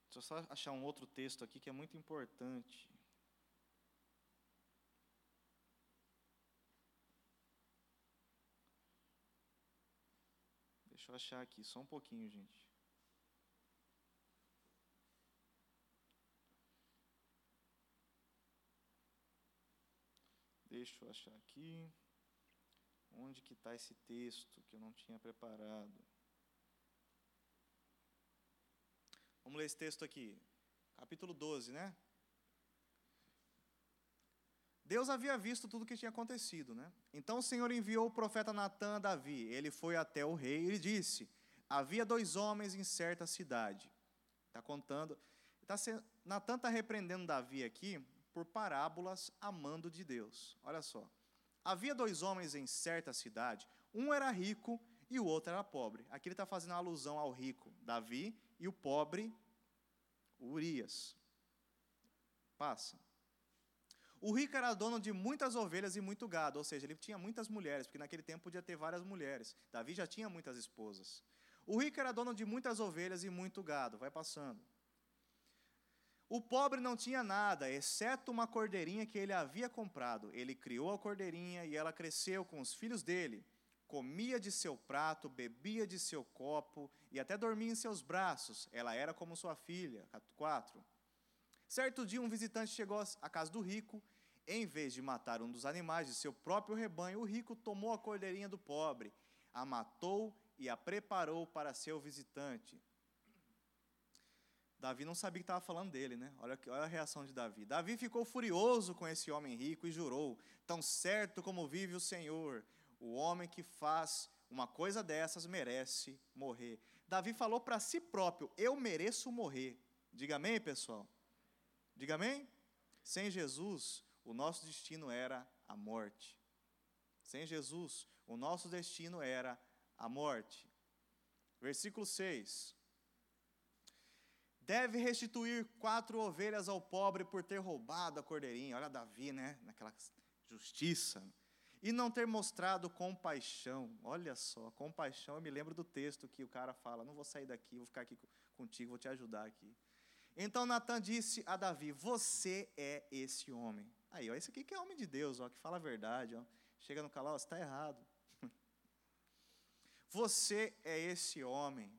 Deixa eu só achar um outro texto aqui que é muito importante. Deixa eu achar aqui, só um pouquinho, gente. Deixa eu achar aqui. Onde que está esse texto que eu não tinha preparado? Vamos ler esse texto aqui. Capítulo 12, né? Deus havia visto tudo o que tinha acontecido, né? Então o Senhor enviou o profeta Natan a Davi. Ele foi até o rei e disse: Havia dois homens em certa cidade. Está contando. Tá Natan está repreendendo Davi aqui por parábolas amando de Deus. Olha só. Havia dois homens em certa cidade. Um era rico e o outro era pobre. Aqui ele está fazendo alusão ao rico, Davi, e o pobre, Urias. Passa. O rico era dono de muitas ovelhas e muito gado, ou seja, ele tinha muitas mulheres, porque naquele tempo podia ter várias mulheres. Davi já tinha muitas esposas. O rico era dono de muitas ovelhas e muito gado, vai passando. O pobre não tinha nada, exceto uma cordeirinha que ele havia comprado. Ele criou a cordeirinha e ela cresceu com os filhos dele. Comia de seu prato, bebia de seu copo e até dormia em seus braços. Ela era como sua filha. 4. Certo dia, um visitante chegou à casa do rico. Em vez de matar um dos animais de seu próprio rebanho, o rico tomou a cordeirinha do pobre, a matou e a preparou para seu visitante. Davi não sabia que estava falando dele, né? Olha, olha a reação de Davi. Davi ficou furioso com esse homem rico e jurou: Tão certo como vive o Senhor, o homem que faz uma coisa dessas merece morrer. Davi falou para si próprio: Eu mereço morrer. Diga amém, pessoal. Diga amém? Sem Jesus, o nosso destino era a morte. Sem Jesus, o nosso destino era a morte. Versículo 6. Deve restituir quatro ovelhas ao pobre por ter roubado a cordeirinha. Olha Davi, né? Naquela justiça. E não ter mostrado compaixão. Olha só, compaixão. Eu me lembro do texto que o cara fala: Não vou sair daqui, vou ficar aqui contigo, vou te ajudar aqui. Então Natan disse a Davi: Você é esse homem. Aí, ó, esse aqui que é homem de Deus, ó, que fala a verdade. Ó. Chega no calor, está errado. [LAUGHS] Você é esse homem.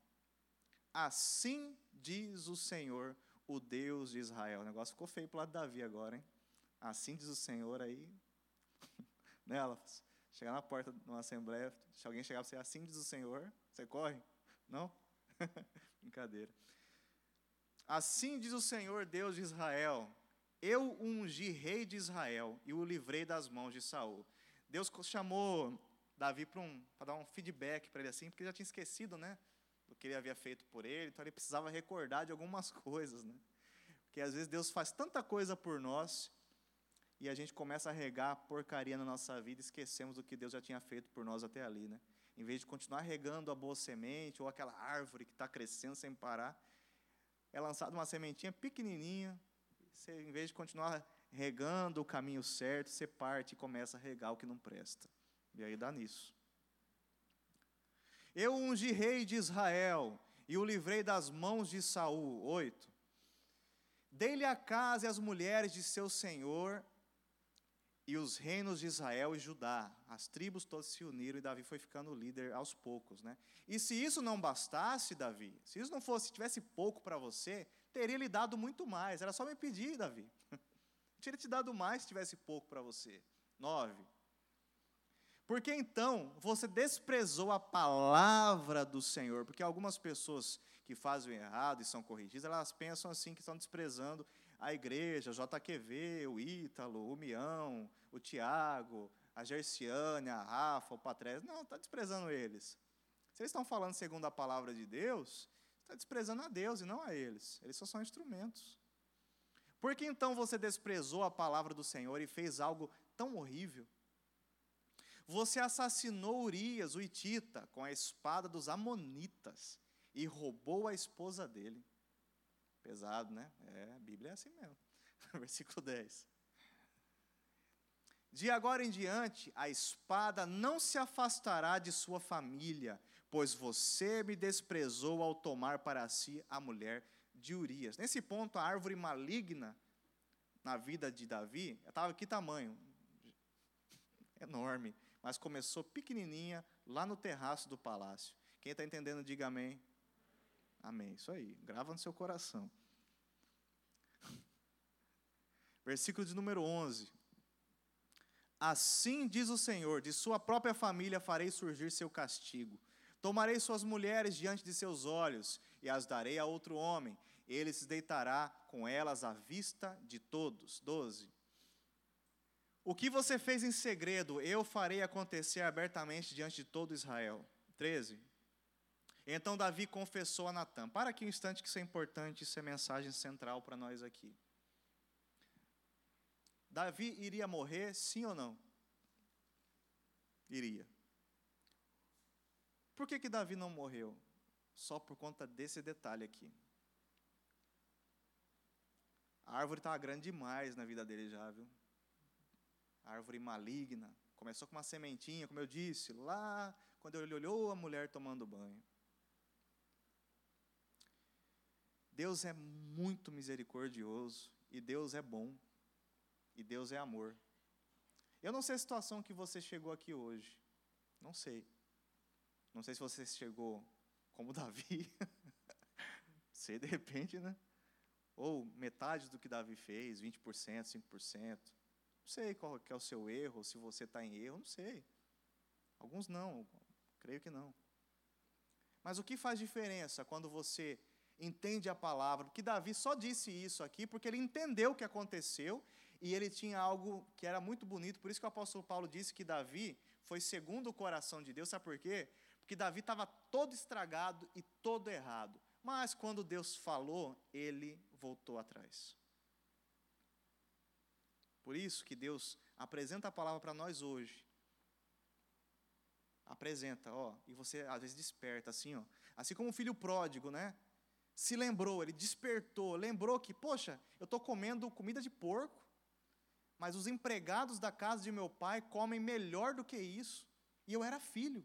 Assim diz o Senhor, o Deus de Israel. O negócio ficou feio para lado de Davi agora, hein? Assim diz o Senhor aí. [LAUGHS] né, Chegar na porta de uma assembleia, se alguém chegar para você, assim diz o Senhor, você corre? Não? [LAUGHS] Brincadeira. Assim diz o Senhor Deus de Israel: Eu ungi rei de Israel e o livrei das mãos de Saul. Deus chamou Davi para um, dar um feedback para ele assim, porque ele já tinha esquecido, né, do que ele havia feito por ele, então ele precisava recordar de algumas [LAUGHS] coisas, né? Porque às vezes Deus faz tanta coisa por nós e a gente começa a regar porcaria na nossa vida e esquecemos do que Deus já tinha feito por nós até ali, né? Em vez de continuar regando a boa semente ou aquela árvore que está crescendo sem parar, é lançada uma sementinha pequenininha, você, em vez de continuar regando o caminho certo, você parte e começa a regar o que não presta. E aí dá nisso. Eu ungi rei de Israel e o livrei das mãos de Saul. Oito. Dei-lhe a casa e as mulheres de seu senhor e os reinos de Israel e Judá. As tribos todas se uniram e Davi foi ficando líder aos poucos, né? E se isso não bastasse, Davi, se isso não fosse, tivesse pouco para você, teria lhe dado muito mais. Era só me pedir, Davi. [LAUGHS] Teria te dado mais se tivesse pouco para você. Nove. Porque então você desprezou a palavra do Senhor? Porque algumas pessoas que fazem o errado e são corrigidas, elas pensam assim que estão desprezando a igreja, o JQV, o Ítalo, o Mião, o Tiago, a Gerciane, a Rafa, o Patrese. Não, está desprezando eles. Se eles estão falando segundo a palavra de Deus, está desprezando a Deus e não a eles. Eles só são instrumentos. Por que então você desprezou a palavra do Senhor e fez algo tão horrível? Você assassinou Urias, o Itita, com a espada dos Amonitas e roubou a esposa dele. Pesado, né? É, a Bíblia é assim mesmo. [LAUGHS] Versículo 10. De agora em diante, a espada não se afastará de sua família, pois você me desprezou ao tomar para si a mulher de Urias. Nesse ponto, a árvore maligna na vida de Davi estava que tamanho? [LAUGHS] Enorme, mas começou pequenininha lá no terraço do palácio. Quem está entendendo, diga amém. Amém. Isso aí, grava no seu coração. [LAUGHS] Versículo de número 11. Assim diz o Senhor: de sua própria família farei surgir seu castigo. Tomarei suas mulheres diante de seus olhos e as darei a outro homem. Ele se deitará com elas à vista de todos. 12. O que você fez em segredo, eu farei acontecer abertamente diante de todo Israel. 13. Então Davi confessou a Natã. Para aqui um instante que isso é importante, isso é mensagem central para nós aqui. Davi iria morrer, sim ou não? Iria. Por que, que Davi não morreu? Só por conta desse detalhe aqui. A árvore estava grande demais na vida dele já, viu? A árvore maligna. Começou com uma sementinha, como eu disse, lá quando ele olhou a mulher tomando banho. Deus é muito misericordioso e Deus é bom e Deus é amor. Eu não sei a situação que você chegou aqui hoje. Não sei. Não sei se você chegou como [LAUGHS] Davi. sei de repente, né? Ou metade do que Davi fez, 20%, 5%. Não sei qual é o seu erro, se você está em erro, não sei. Alguns não, creio que não. Mas o que faz diferença quando você entende a palavra, porque Davi só disse isso aqui porque ele entendeu o que aconteceu e ele tinha algo que era muito bonito, por isso que o apóstolo Paulo disse que Davi foi segundo o coração de Deus, sabe por quê? Porque Davi estava todo estragado e todo errado, mas quando Deus falou, ele voltou atrás. Por isso que Deus apresenta a palavra para nós hoje. Apresenta, ó, e você às vezes desperta assim, ó. Assim como o filho pródigo, né? se lembrou, ele despertou, lembrou que, poxa, eu estou comendo comida de porco, mas os empregados da casa de meu pai comem melhor do que isso, e eu era filho.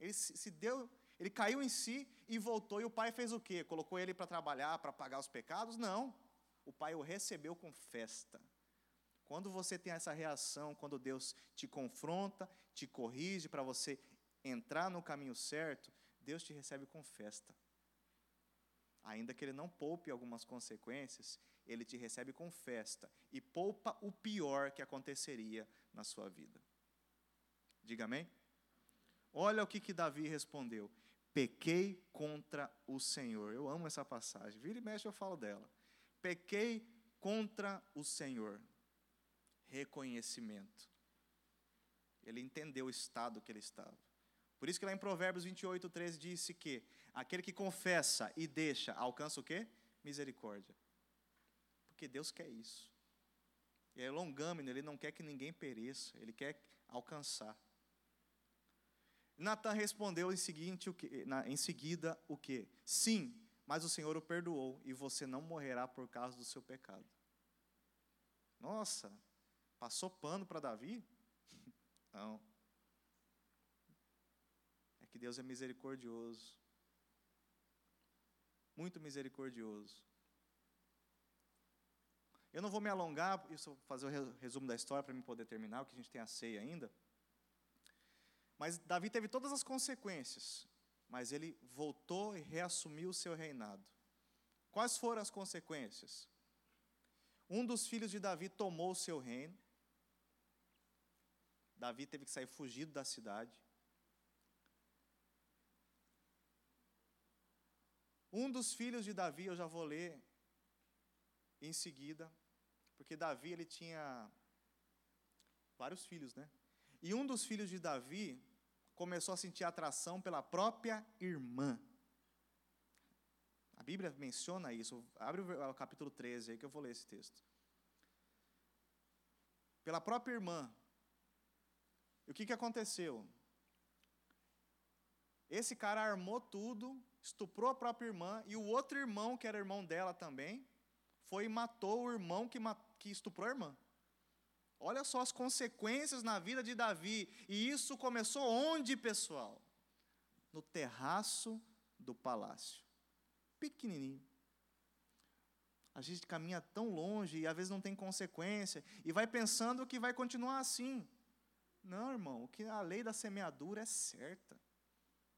Ele se deu, ele caiu em si e voltou, e o pai fez o quê? Colocou ele para trabalhar, para pagar os pecados? Não. O pai o recebeu com festa. Quando você tem essa reação, quando Deus te confronta, te corrige para você entrar no caminho certo, Deus te recebe com festa ainda que ele não poupe algumas consequências, ele te recebe com festa e poupa o pior que aconteceria na sua vida. Diga amém? Olha o que, que Davi respondeu: pequei contra o Senhor. Eu amo essa passagem. Vira e mexe, eu falo dela. Pequei contra o Senhor. Reconhecimento. Ele entendeu o estado que ele estava. Por isso que lá em Provérbios 28, 13 disse que aquele que confessa e deixa, alcança o quê? Misericórdia. Porque Deus quer isso. E é longâmino, ele não quer que ninguém pereça, ele quer alcançar. Natan respondeu em, seguinte, o que, em seguida o que? Sim, mas o Senhor o perdoou e você não morrerá por causa do seu pecado. Nossa, passou pano para Davi? [LAUGHS] Não. É que Deus é misericordioso. Muito misericordioso. Eu não vou me alongar, isso fazer o resumo da história para me poder terminar, porque a gente tem a ceia ainda. Mas Davi teve todas as consequências, mas ele voltou e reassumiu o seu reinado. Quais foram as consequências? Um dos filhos de Davi tomou o seu reino. Davi teve que sair fugido da cidade. Um dos filhos de Davi, eu já vou ler em seguida, porque Davi ele tinha vários filhos, né? E um dos filhos de Davi começou a sentir atração pela própria irmã. A Bíblia menciona isso. Abre o capítulo 13 aí que eu vou ler esse texto. Pela própria irmã. E o que, que aconteceu? Esse cara armou tudo, estuprou a própria irmã, e o outro irmão, que era irmão dela também, foi e matou o irmão que, que estuprou a irmã. Olha só as consequências na vida de Davi. E isso começou onde, pessoal? No terraço do palácio. Pequenininho. A gente caminha tão longe e às vezes não tem consequência e vai pensando que vai continuar assim. Não, irmão, que a lei da semeadura é certa.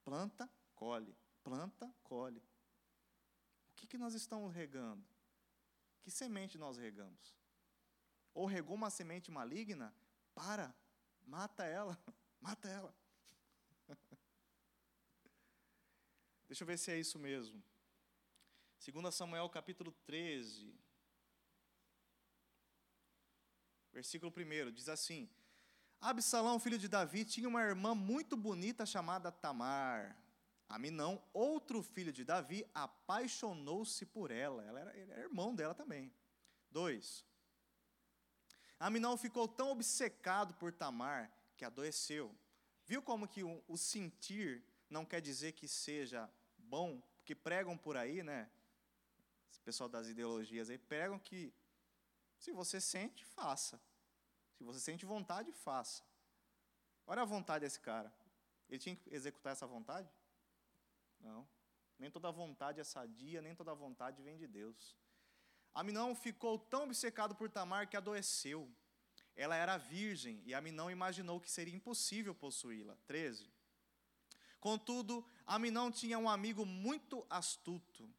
Planta, colhe. Planta, colhe. O que, que nós estamos regando? Que semente nós regamos? ou regou uma semente maligna, para, mata ela, [LAUGHS] mata ela. [LAUGHS] Deixa eu ver se é isso mesmo. 2 Samuel capítulo 13, versículo 1, diz assim: Absalão, filho de Davi, tinha uma irmã muito bonita chamada Tamar. Aminão, outro filho de Davi, apaixonou-se por ela. Ela era, era irmão dela também. 2. Aminão ficou tão obcecado por Tamar que adoeceu. Viu como que o, o sentir não quer dizer que seja bom? Porque pregam por aí, né? Esse pessoal das ideologias aí pregam que se você sente, faça. Se você sente vontade, faça. Olha a vontade desse cara. Ele tinha que executar essa vontade? Não. Nem toda vontade é sadia, nem toda vontade vem de Deus. Aminão ficou tão obcecado por Tamar que adoeceu. Ela era virgem e Aminão imaginou que seria impossível possuí-la. 13. Contudo, Aminão tinha um amigo muito astuto.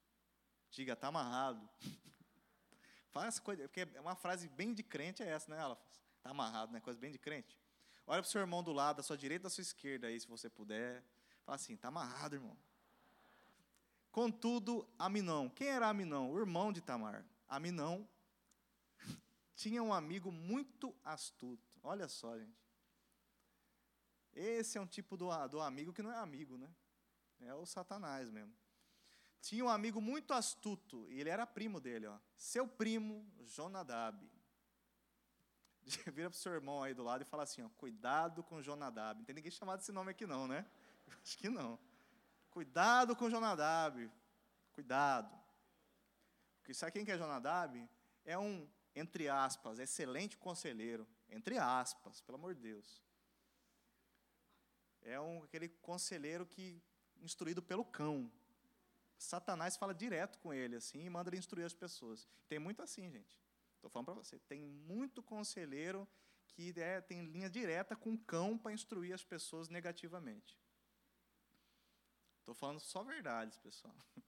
Diga, está amarrado. [LAUGHS] Fala essa coisa, porque é uma frase bem de crente é essa, né, Alafas? Está amarrado, né? Coisa bem de crente. Olha para o seu irmão do lado, da sua direita, da sua esquerda aí, se você puder. Fala assim, está amarrado, irmão. Contudo, Aminão. Quem era Aminão? O irmão de Tamar. Aminão [LAUGHS] tinha um amigo muito astuto. Olha só, gente. Esse é um tipo do, do amigo que não é amigo, né? É o Satanás mesmo. Tinha um amigo muito astuto, e ele era primo dele, ó. Seu primo, Jonadab. [LAUGHS] Vira para o seu irmão aí do lado e fala assim, ó, cuidado com Jonadab. Não tem ninguém chamado esse nome aqui não, né? [LAUGHS] Acho que não. Cuidado com Jonadab. Cuidado. Porque sabe quem que é Jonadab? É um, entre aspas, excelente conselheiro. Entre aspas, pelo amor de Deus. É um, aquele conselheiro que, instruído pelo cão. Satanás fala direto com ele, assim, e manda ele instruir as pessoas. Tem muito assim, gente. Estou falando para você. Tem muito conselheiro que é, tem linha direta com o cão para instruir as pessoas negativamente. Estou falando só verdades, pessoal. [LAUGHS]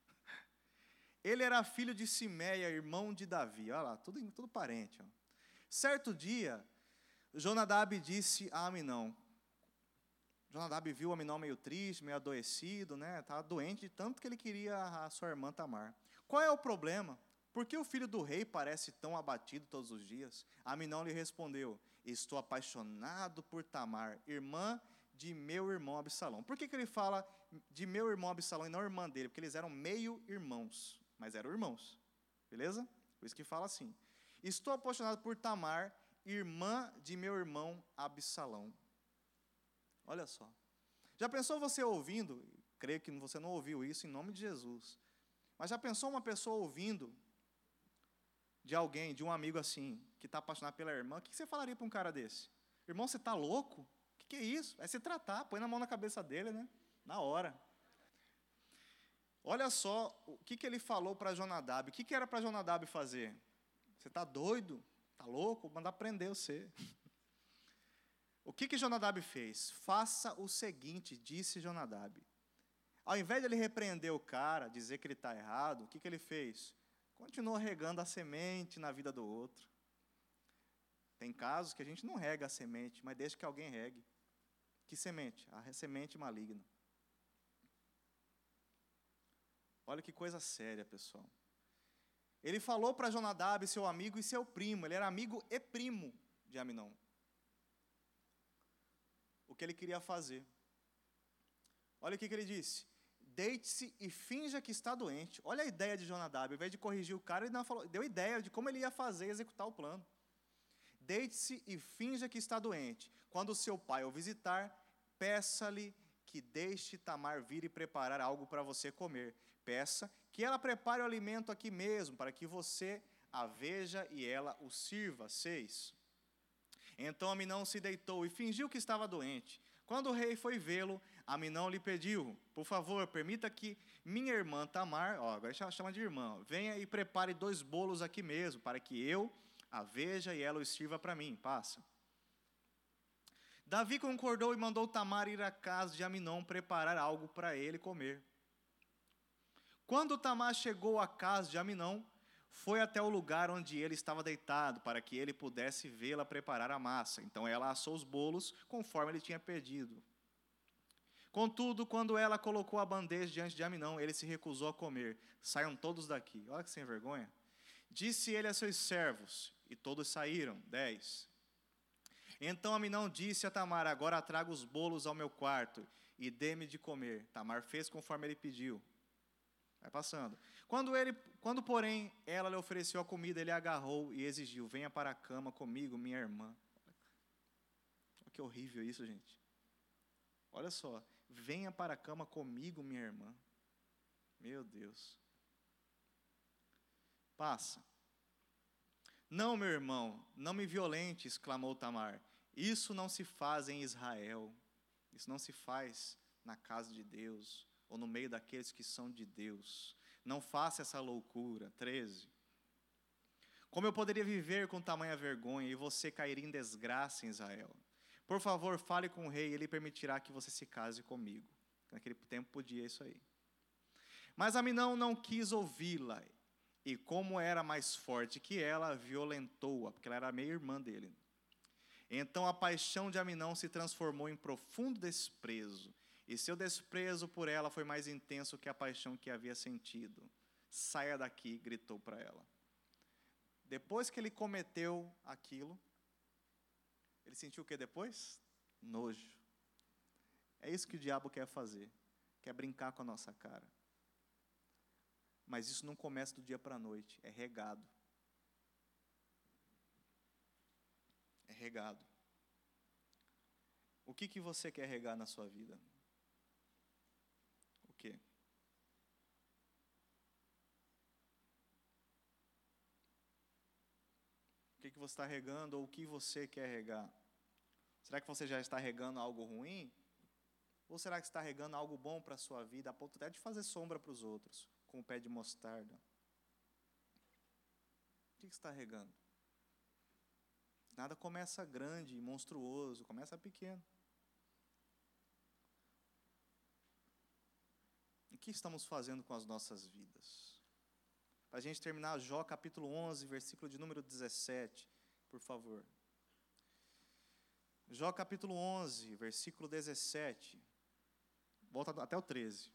Ele era filho de Simeia, irmão de Davi. Olha lá, tudo, tudo parente. Ó. Certo dia, Jonadab disse a Aminão: Jonadab viu o Aminon meio triste, meio adoecido, né? Estava doente de tanto que ele queria a sua irmã Tamar. Qual é o problema? Por que o filho do rei parece tão abatido todos os dias? Aminon lhe respondeu: Estou apaixonado por Tamar, irmã de meu irmão Absalão. Por que, que ele fala de meu irmão Absalão e não irmã dele? Porque eles eram meio irmãos, mas eram irmãos. Beleza? Por isso que fala assim. Estou apaixonado por Tamar, irmã de meu irmão Absalão. Olha só. Já pensou você ouvindo? Creio que você não ouviu isso em nome de Jesus. Mas já pensou uma pessoa ouvindo de alguém, de um amigo assim, que está apaixonado pela irmã? O que você falaria para um cara desse? Irmão, você está louco? O que, é isso? É se tratar, põe na mão na cabeça dele, né? Na hora. Olha só o que, que ele falou para Jonadab. O que, que era para Jonadab fazer? Você está doido? Está louco? Vou mandar prender você. [LAUGHS] O que, que Jonadab fez? Faça o seguinte, disse Jonadab. Ao invés de ele repreender o cara, dizer que ele está errado, o que, que ele fez? Continuou regando a semente na vida do outro. Tem casos que a gente não rega a semente, mas deixa que alguém regue. Que semente? A semente maligna. Olha que coisa séria, pessoal. Ele falou para Jonadab, seu amigo e seu primo, ele era amigo e primo de Aminon. O que ele queria fazer. Olha o que, que ele disse. Deite-se e finja que está doente. Olha a ideia de Jonadab. Ao invés de corrigir o cara, ele falou, deu ideia de como ele ia fazer executar o plano. Deite-se e finja que está doente. Quando seu pai o visitar, peça-lhe que deixe Tamar vir e preparar algo para você comer. Peça que ela prepare o alimento aqui mesmo, para que você a veja e ela o sirva. 6. Então Aminão se deitou e fingiu que estava doente. Quando o rei foi vê-lo, Aminão lhe pediu: Por favor, permita que minha irmã Tamar, ó, agora chama de irmã, venha e prepare dois bolos aqui mesmo, para que eu a veja e ela o sirva para mim. Passa. Davi concordou e mandou Tamar ir à casa de Aminon preparar algo para ele comer. Quando Tamar chegou à casa de Aminon, foi até o lugar onde ele estava deitado, para que ele pudesse vê-la preparar a massa. Então ela assou os bolos conforme ele tinha pedido. Contudo, quando ela colocou a bandeja diante de Aminão, ele se recusou a comer. Saiam todos daqui. Olha que sem vergonha. Disse ele a seus servos, e todos saíram. 10. Então Aminão disse a Tamar: Agora traga os bolos ao meu quarto e dê-me de comer. Tamar fez conforme ele pediu. Vai passando. Quando, ele, quando, porém, ela lhe ofereceu a comida, ele agarrou e exigiu: Venha para a cama comigo, minha irmã. Olha que horrível isso, gente. Olha só. Venha para a cama comigo, minha irmã. Meu Deus. Passa. Não, meu irmão, não me violente, exclamou Tamar. Isso não se faz em Israel. Isso não se faz na casa de Deus ou no meio daqueles que são de Deus. Não faça essa loucura. 13. Como eu poderia viver com tamanha vergonha e você cair em desgraça em Israel? Por favor, fale com o rei, ele permitirá que você se case comigo. Naquele tempo podia isso aí. Mas Aminão não quis ouvi-la, e como era mais forte que ela, violentou-a, porque ela era meio irmã dele. Então a paixão de Aminão se transformou em profundo desprezo, e seu desprezo por ela foi mais intenso que a paixão que havia sentido. Saia daqui, gritou para ela. Depois que ele cometeu aquilo, ele sentiu o que depois? Nojo. É isso que o diabo quer fazer. Quer brincar com a nossa cara. Mas isso não começa do dia para a noite, é regado. É regado. O que, que você quer regar na sua vida? quê? O que, que você está regando ou o que você quer regar? Será que você já está regando algo ruim? Ou será que está regando algo bom para a sua vida, a ponto até de fazer sombra para os outros, com o pé de mostarda? O que, está regando? Nada começa grande, monstruoso, começa pequeno. que estamos fazendo com as nossas vidas? Para a gente terminar, Jó capítulo 11, versículo de número 17, por favor. Jó capítulo 11, versículo 17. Volta até o 13.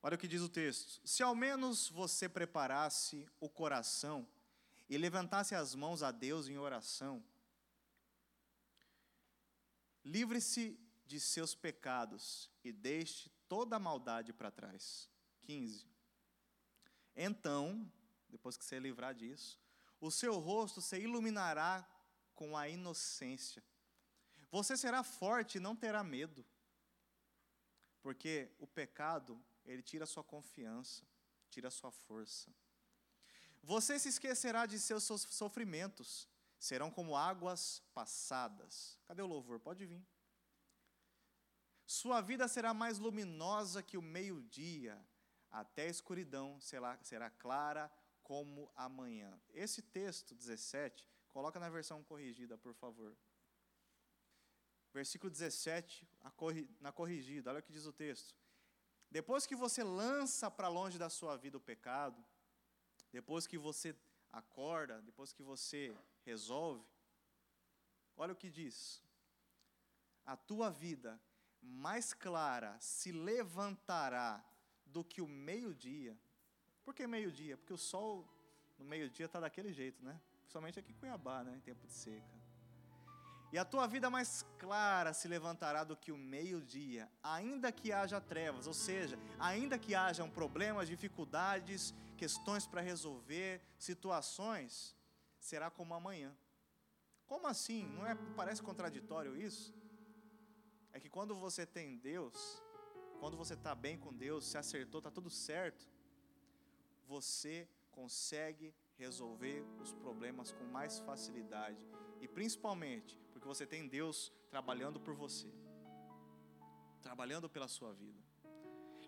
Olha o que diz o texto: Se ao menos você preparasse o coração e levantasse as mãos a Deus em oração, livre-se de seus pecados e deixe toda a maldade para trás. 15. Então, depois que você livrar disso, o seu rosto se iluminará com a inocência. Você será forte e não terá medo. Porque o pecado, ele tira sua confiança, tira sua força. Você se esquecerá de seus sofrimentos, serão como águas passadas. Cadê o louvor? Pode vir. Sua vida será mais luminosa que o meio-dia, até a escuridão será, será clara como a manhã. Esse texto 17, coloca na versão corrigida, por favor. Versículo 17, na corrigida, olha o que diz o texto. Depois que você lança para longe da sua vida o pecado, depois que você acorda, depois que você resolve, olha o que diz. A tua vida mais clara se levantará do que o meio-dia. Por que meio-dia? Porque o sol no meio-dia está daquele jeito, né? Principalmente aqui em Cuiabá, né? Em tempo de seca. E a tua vida mais clara se levantará do que o meio-dia, ainda que haja trevas, ou seja, ainda que hajam problemas, dificuldades, questões para resolver, situações, será como amanhã. Como assim? Não é parece contraditório isso? É que quando você tem Deus, quando você está bem com Deus, se acertou, está tudo certo, você consegue resolver os problemas com mais facilidade e principalmente porque você tem Deus trabalhando por você, trabalhando pela sua vida.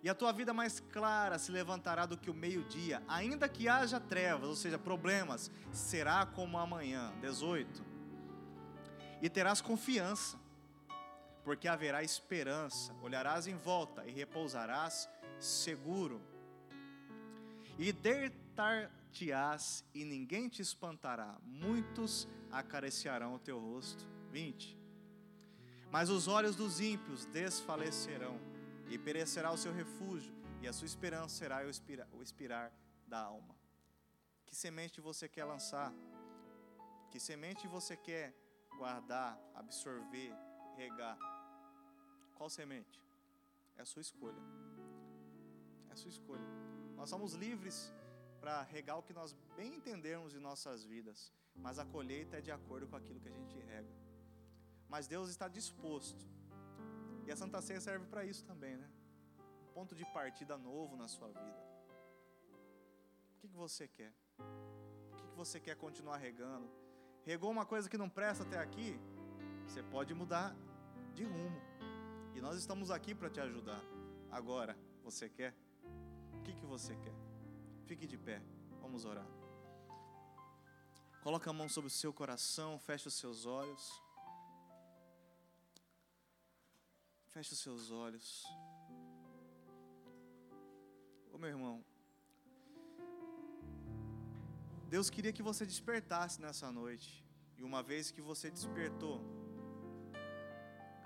E a tua vida mais clara se levantará do que o meio-dia, ainda que haja trevas, ou seja, problemas, será como amanhã. 18. E terás confiança, porque haverá esperança, olharás em volta e repousarás seguro. E deitar-te-ás e ninguém te espantará, muitos acariciarão o teu rosto. 20. Mas os olhos dos ímpios desfalecerão, e perecerá o seu refúgio, e a sua esperança será o expirar, o expirar da alma. Que semente você quer lançar? Que semente você quer guardar, absorver, regar? Qual semente? É a sua escolha. É a sua escolha. Nós somos livres para regar o que nós bem entendermos em nossas vidas, mas a colheita é de acordo com aquilo que a gente rega mas Deus está disposto. E a Santa Ceia serve para isso também, né? Um ponto de partida novo na sua vida. O que, que você quer? O que, que você quer continuar regando? Regou uma coisa que não presta até aqui? Você pode mudar de rumo. E nós estamos aqui para te ajudar. Agora, você quer? O que, que você quer? Fique de pé. Vamos orar. Coloque a mão sobre o seu coração, feche os seus olhos. Feche os seus olhos. Ô meu irmão, Deus queria que você despertasse nessa noite. E uma vez que você despertou,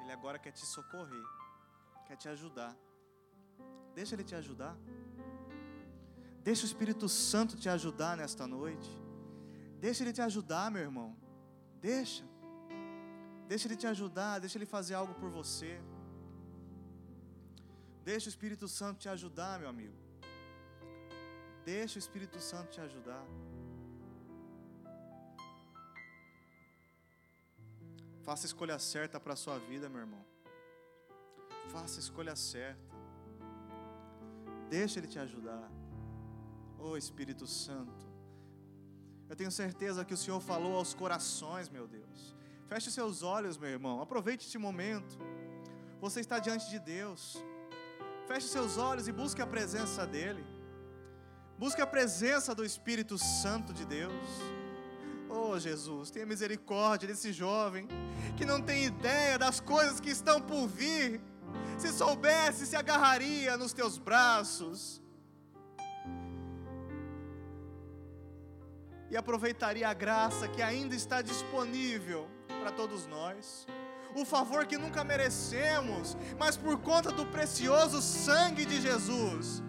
Ele agora quer te socorrer, quer te ajudar. Deixa Ele te ajudar. Deixa o Espírito Santo te ajudar nesta noite. Deixa Ele te ajudar, meu irmão. Deixa. Deixa Ele te ajudar, deixa Ele fazer algo por você. Deixa o Espírito Santo te ajudar, meu amigo. Deixa o Espírito Santo te ajudar. Faça a escolha certa para a sua vida, meu irmão. Faça a escolha certa. Deixa Ele te ajudar. Oh Espírito Santo. Eu tenho certeza que o Senhor falou aos corações, meu Deus. Feche seus olhos, meu irmão. Aproveite este momento. Você está diante de Deus. Feche seus olhos e busque a presença dEle. Busque a presença do Espírito Santo de Deus. Oh Jesus, tenha misericórdia desse jovem que não tem ideia das coisas que estão por vir. Se soubesse, se agarraria nos teus braços. E aproveitaria a graça que ainda está disponível para todos nós. O favor que nunca merecemos, mas por conta do precioso sangue de Jesus,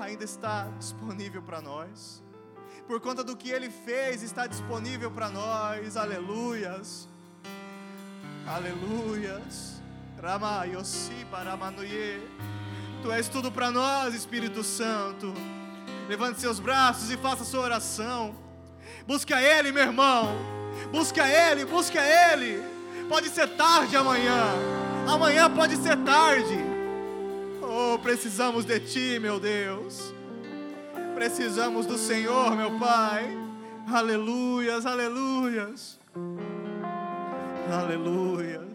ainda está disponível para nós. Por conta do que Ele fez, está disponível para nós. Aleluias. Aleluias. Rama Yossi Paramanuye. Tu és tudo para nós, Espírito Santo. Levante seus braços e faça sua oração. Busca Ele, meu irmão. Busca Ele, busca Ele. Pode ser tarde amanhã. Amanhã pode ser tarde. Oh, precisamos de Ti, meu Deus. Precisamos do Senhor, meu Pai. Aleluias, aleluias. Aleluias.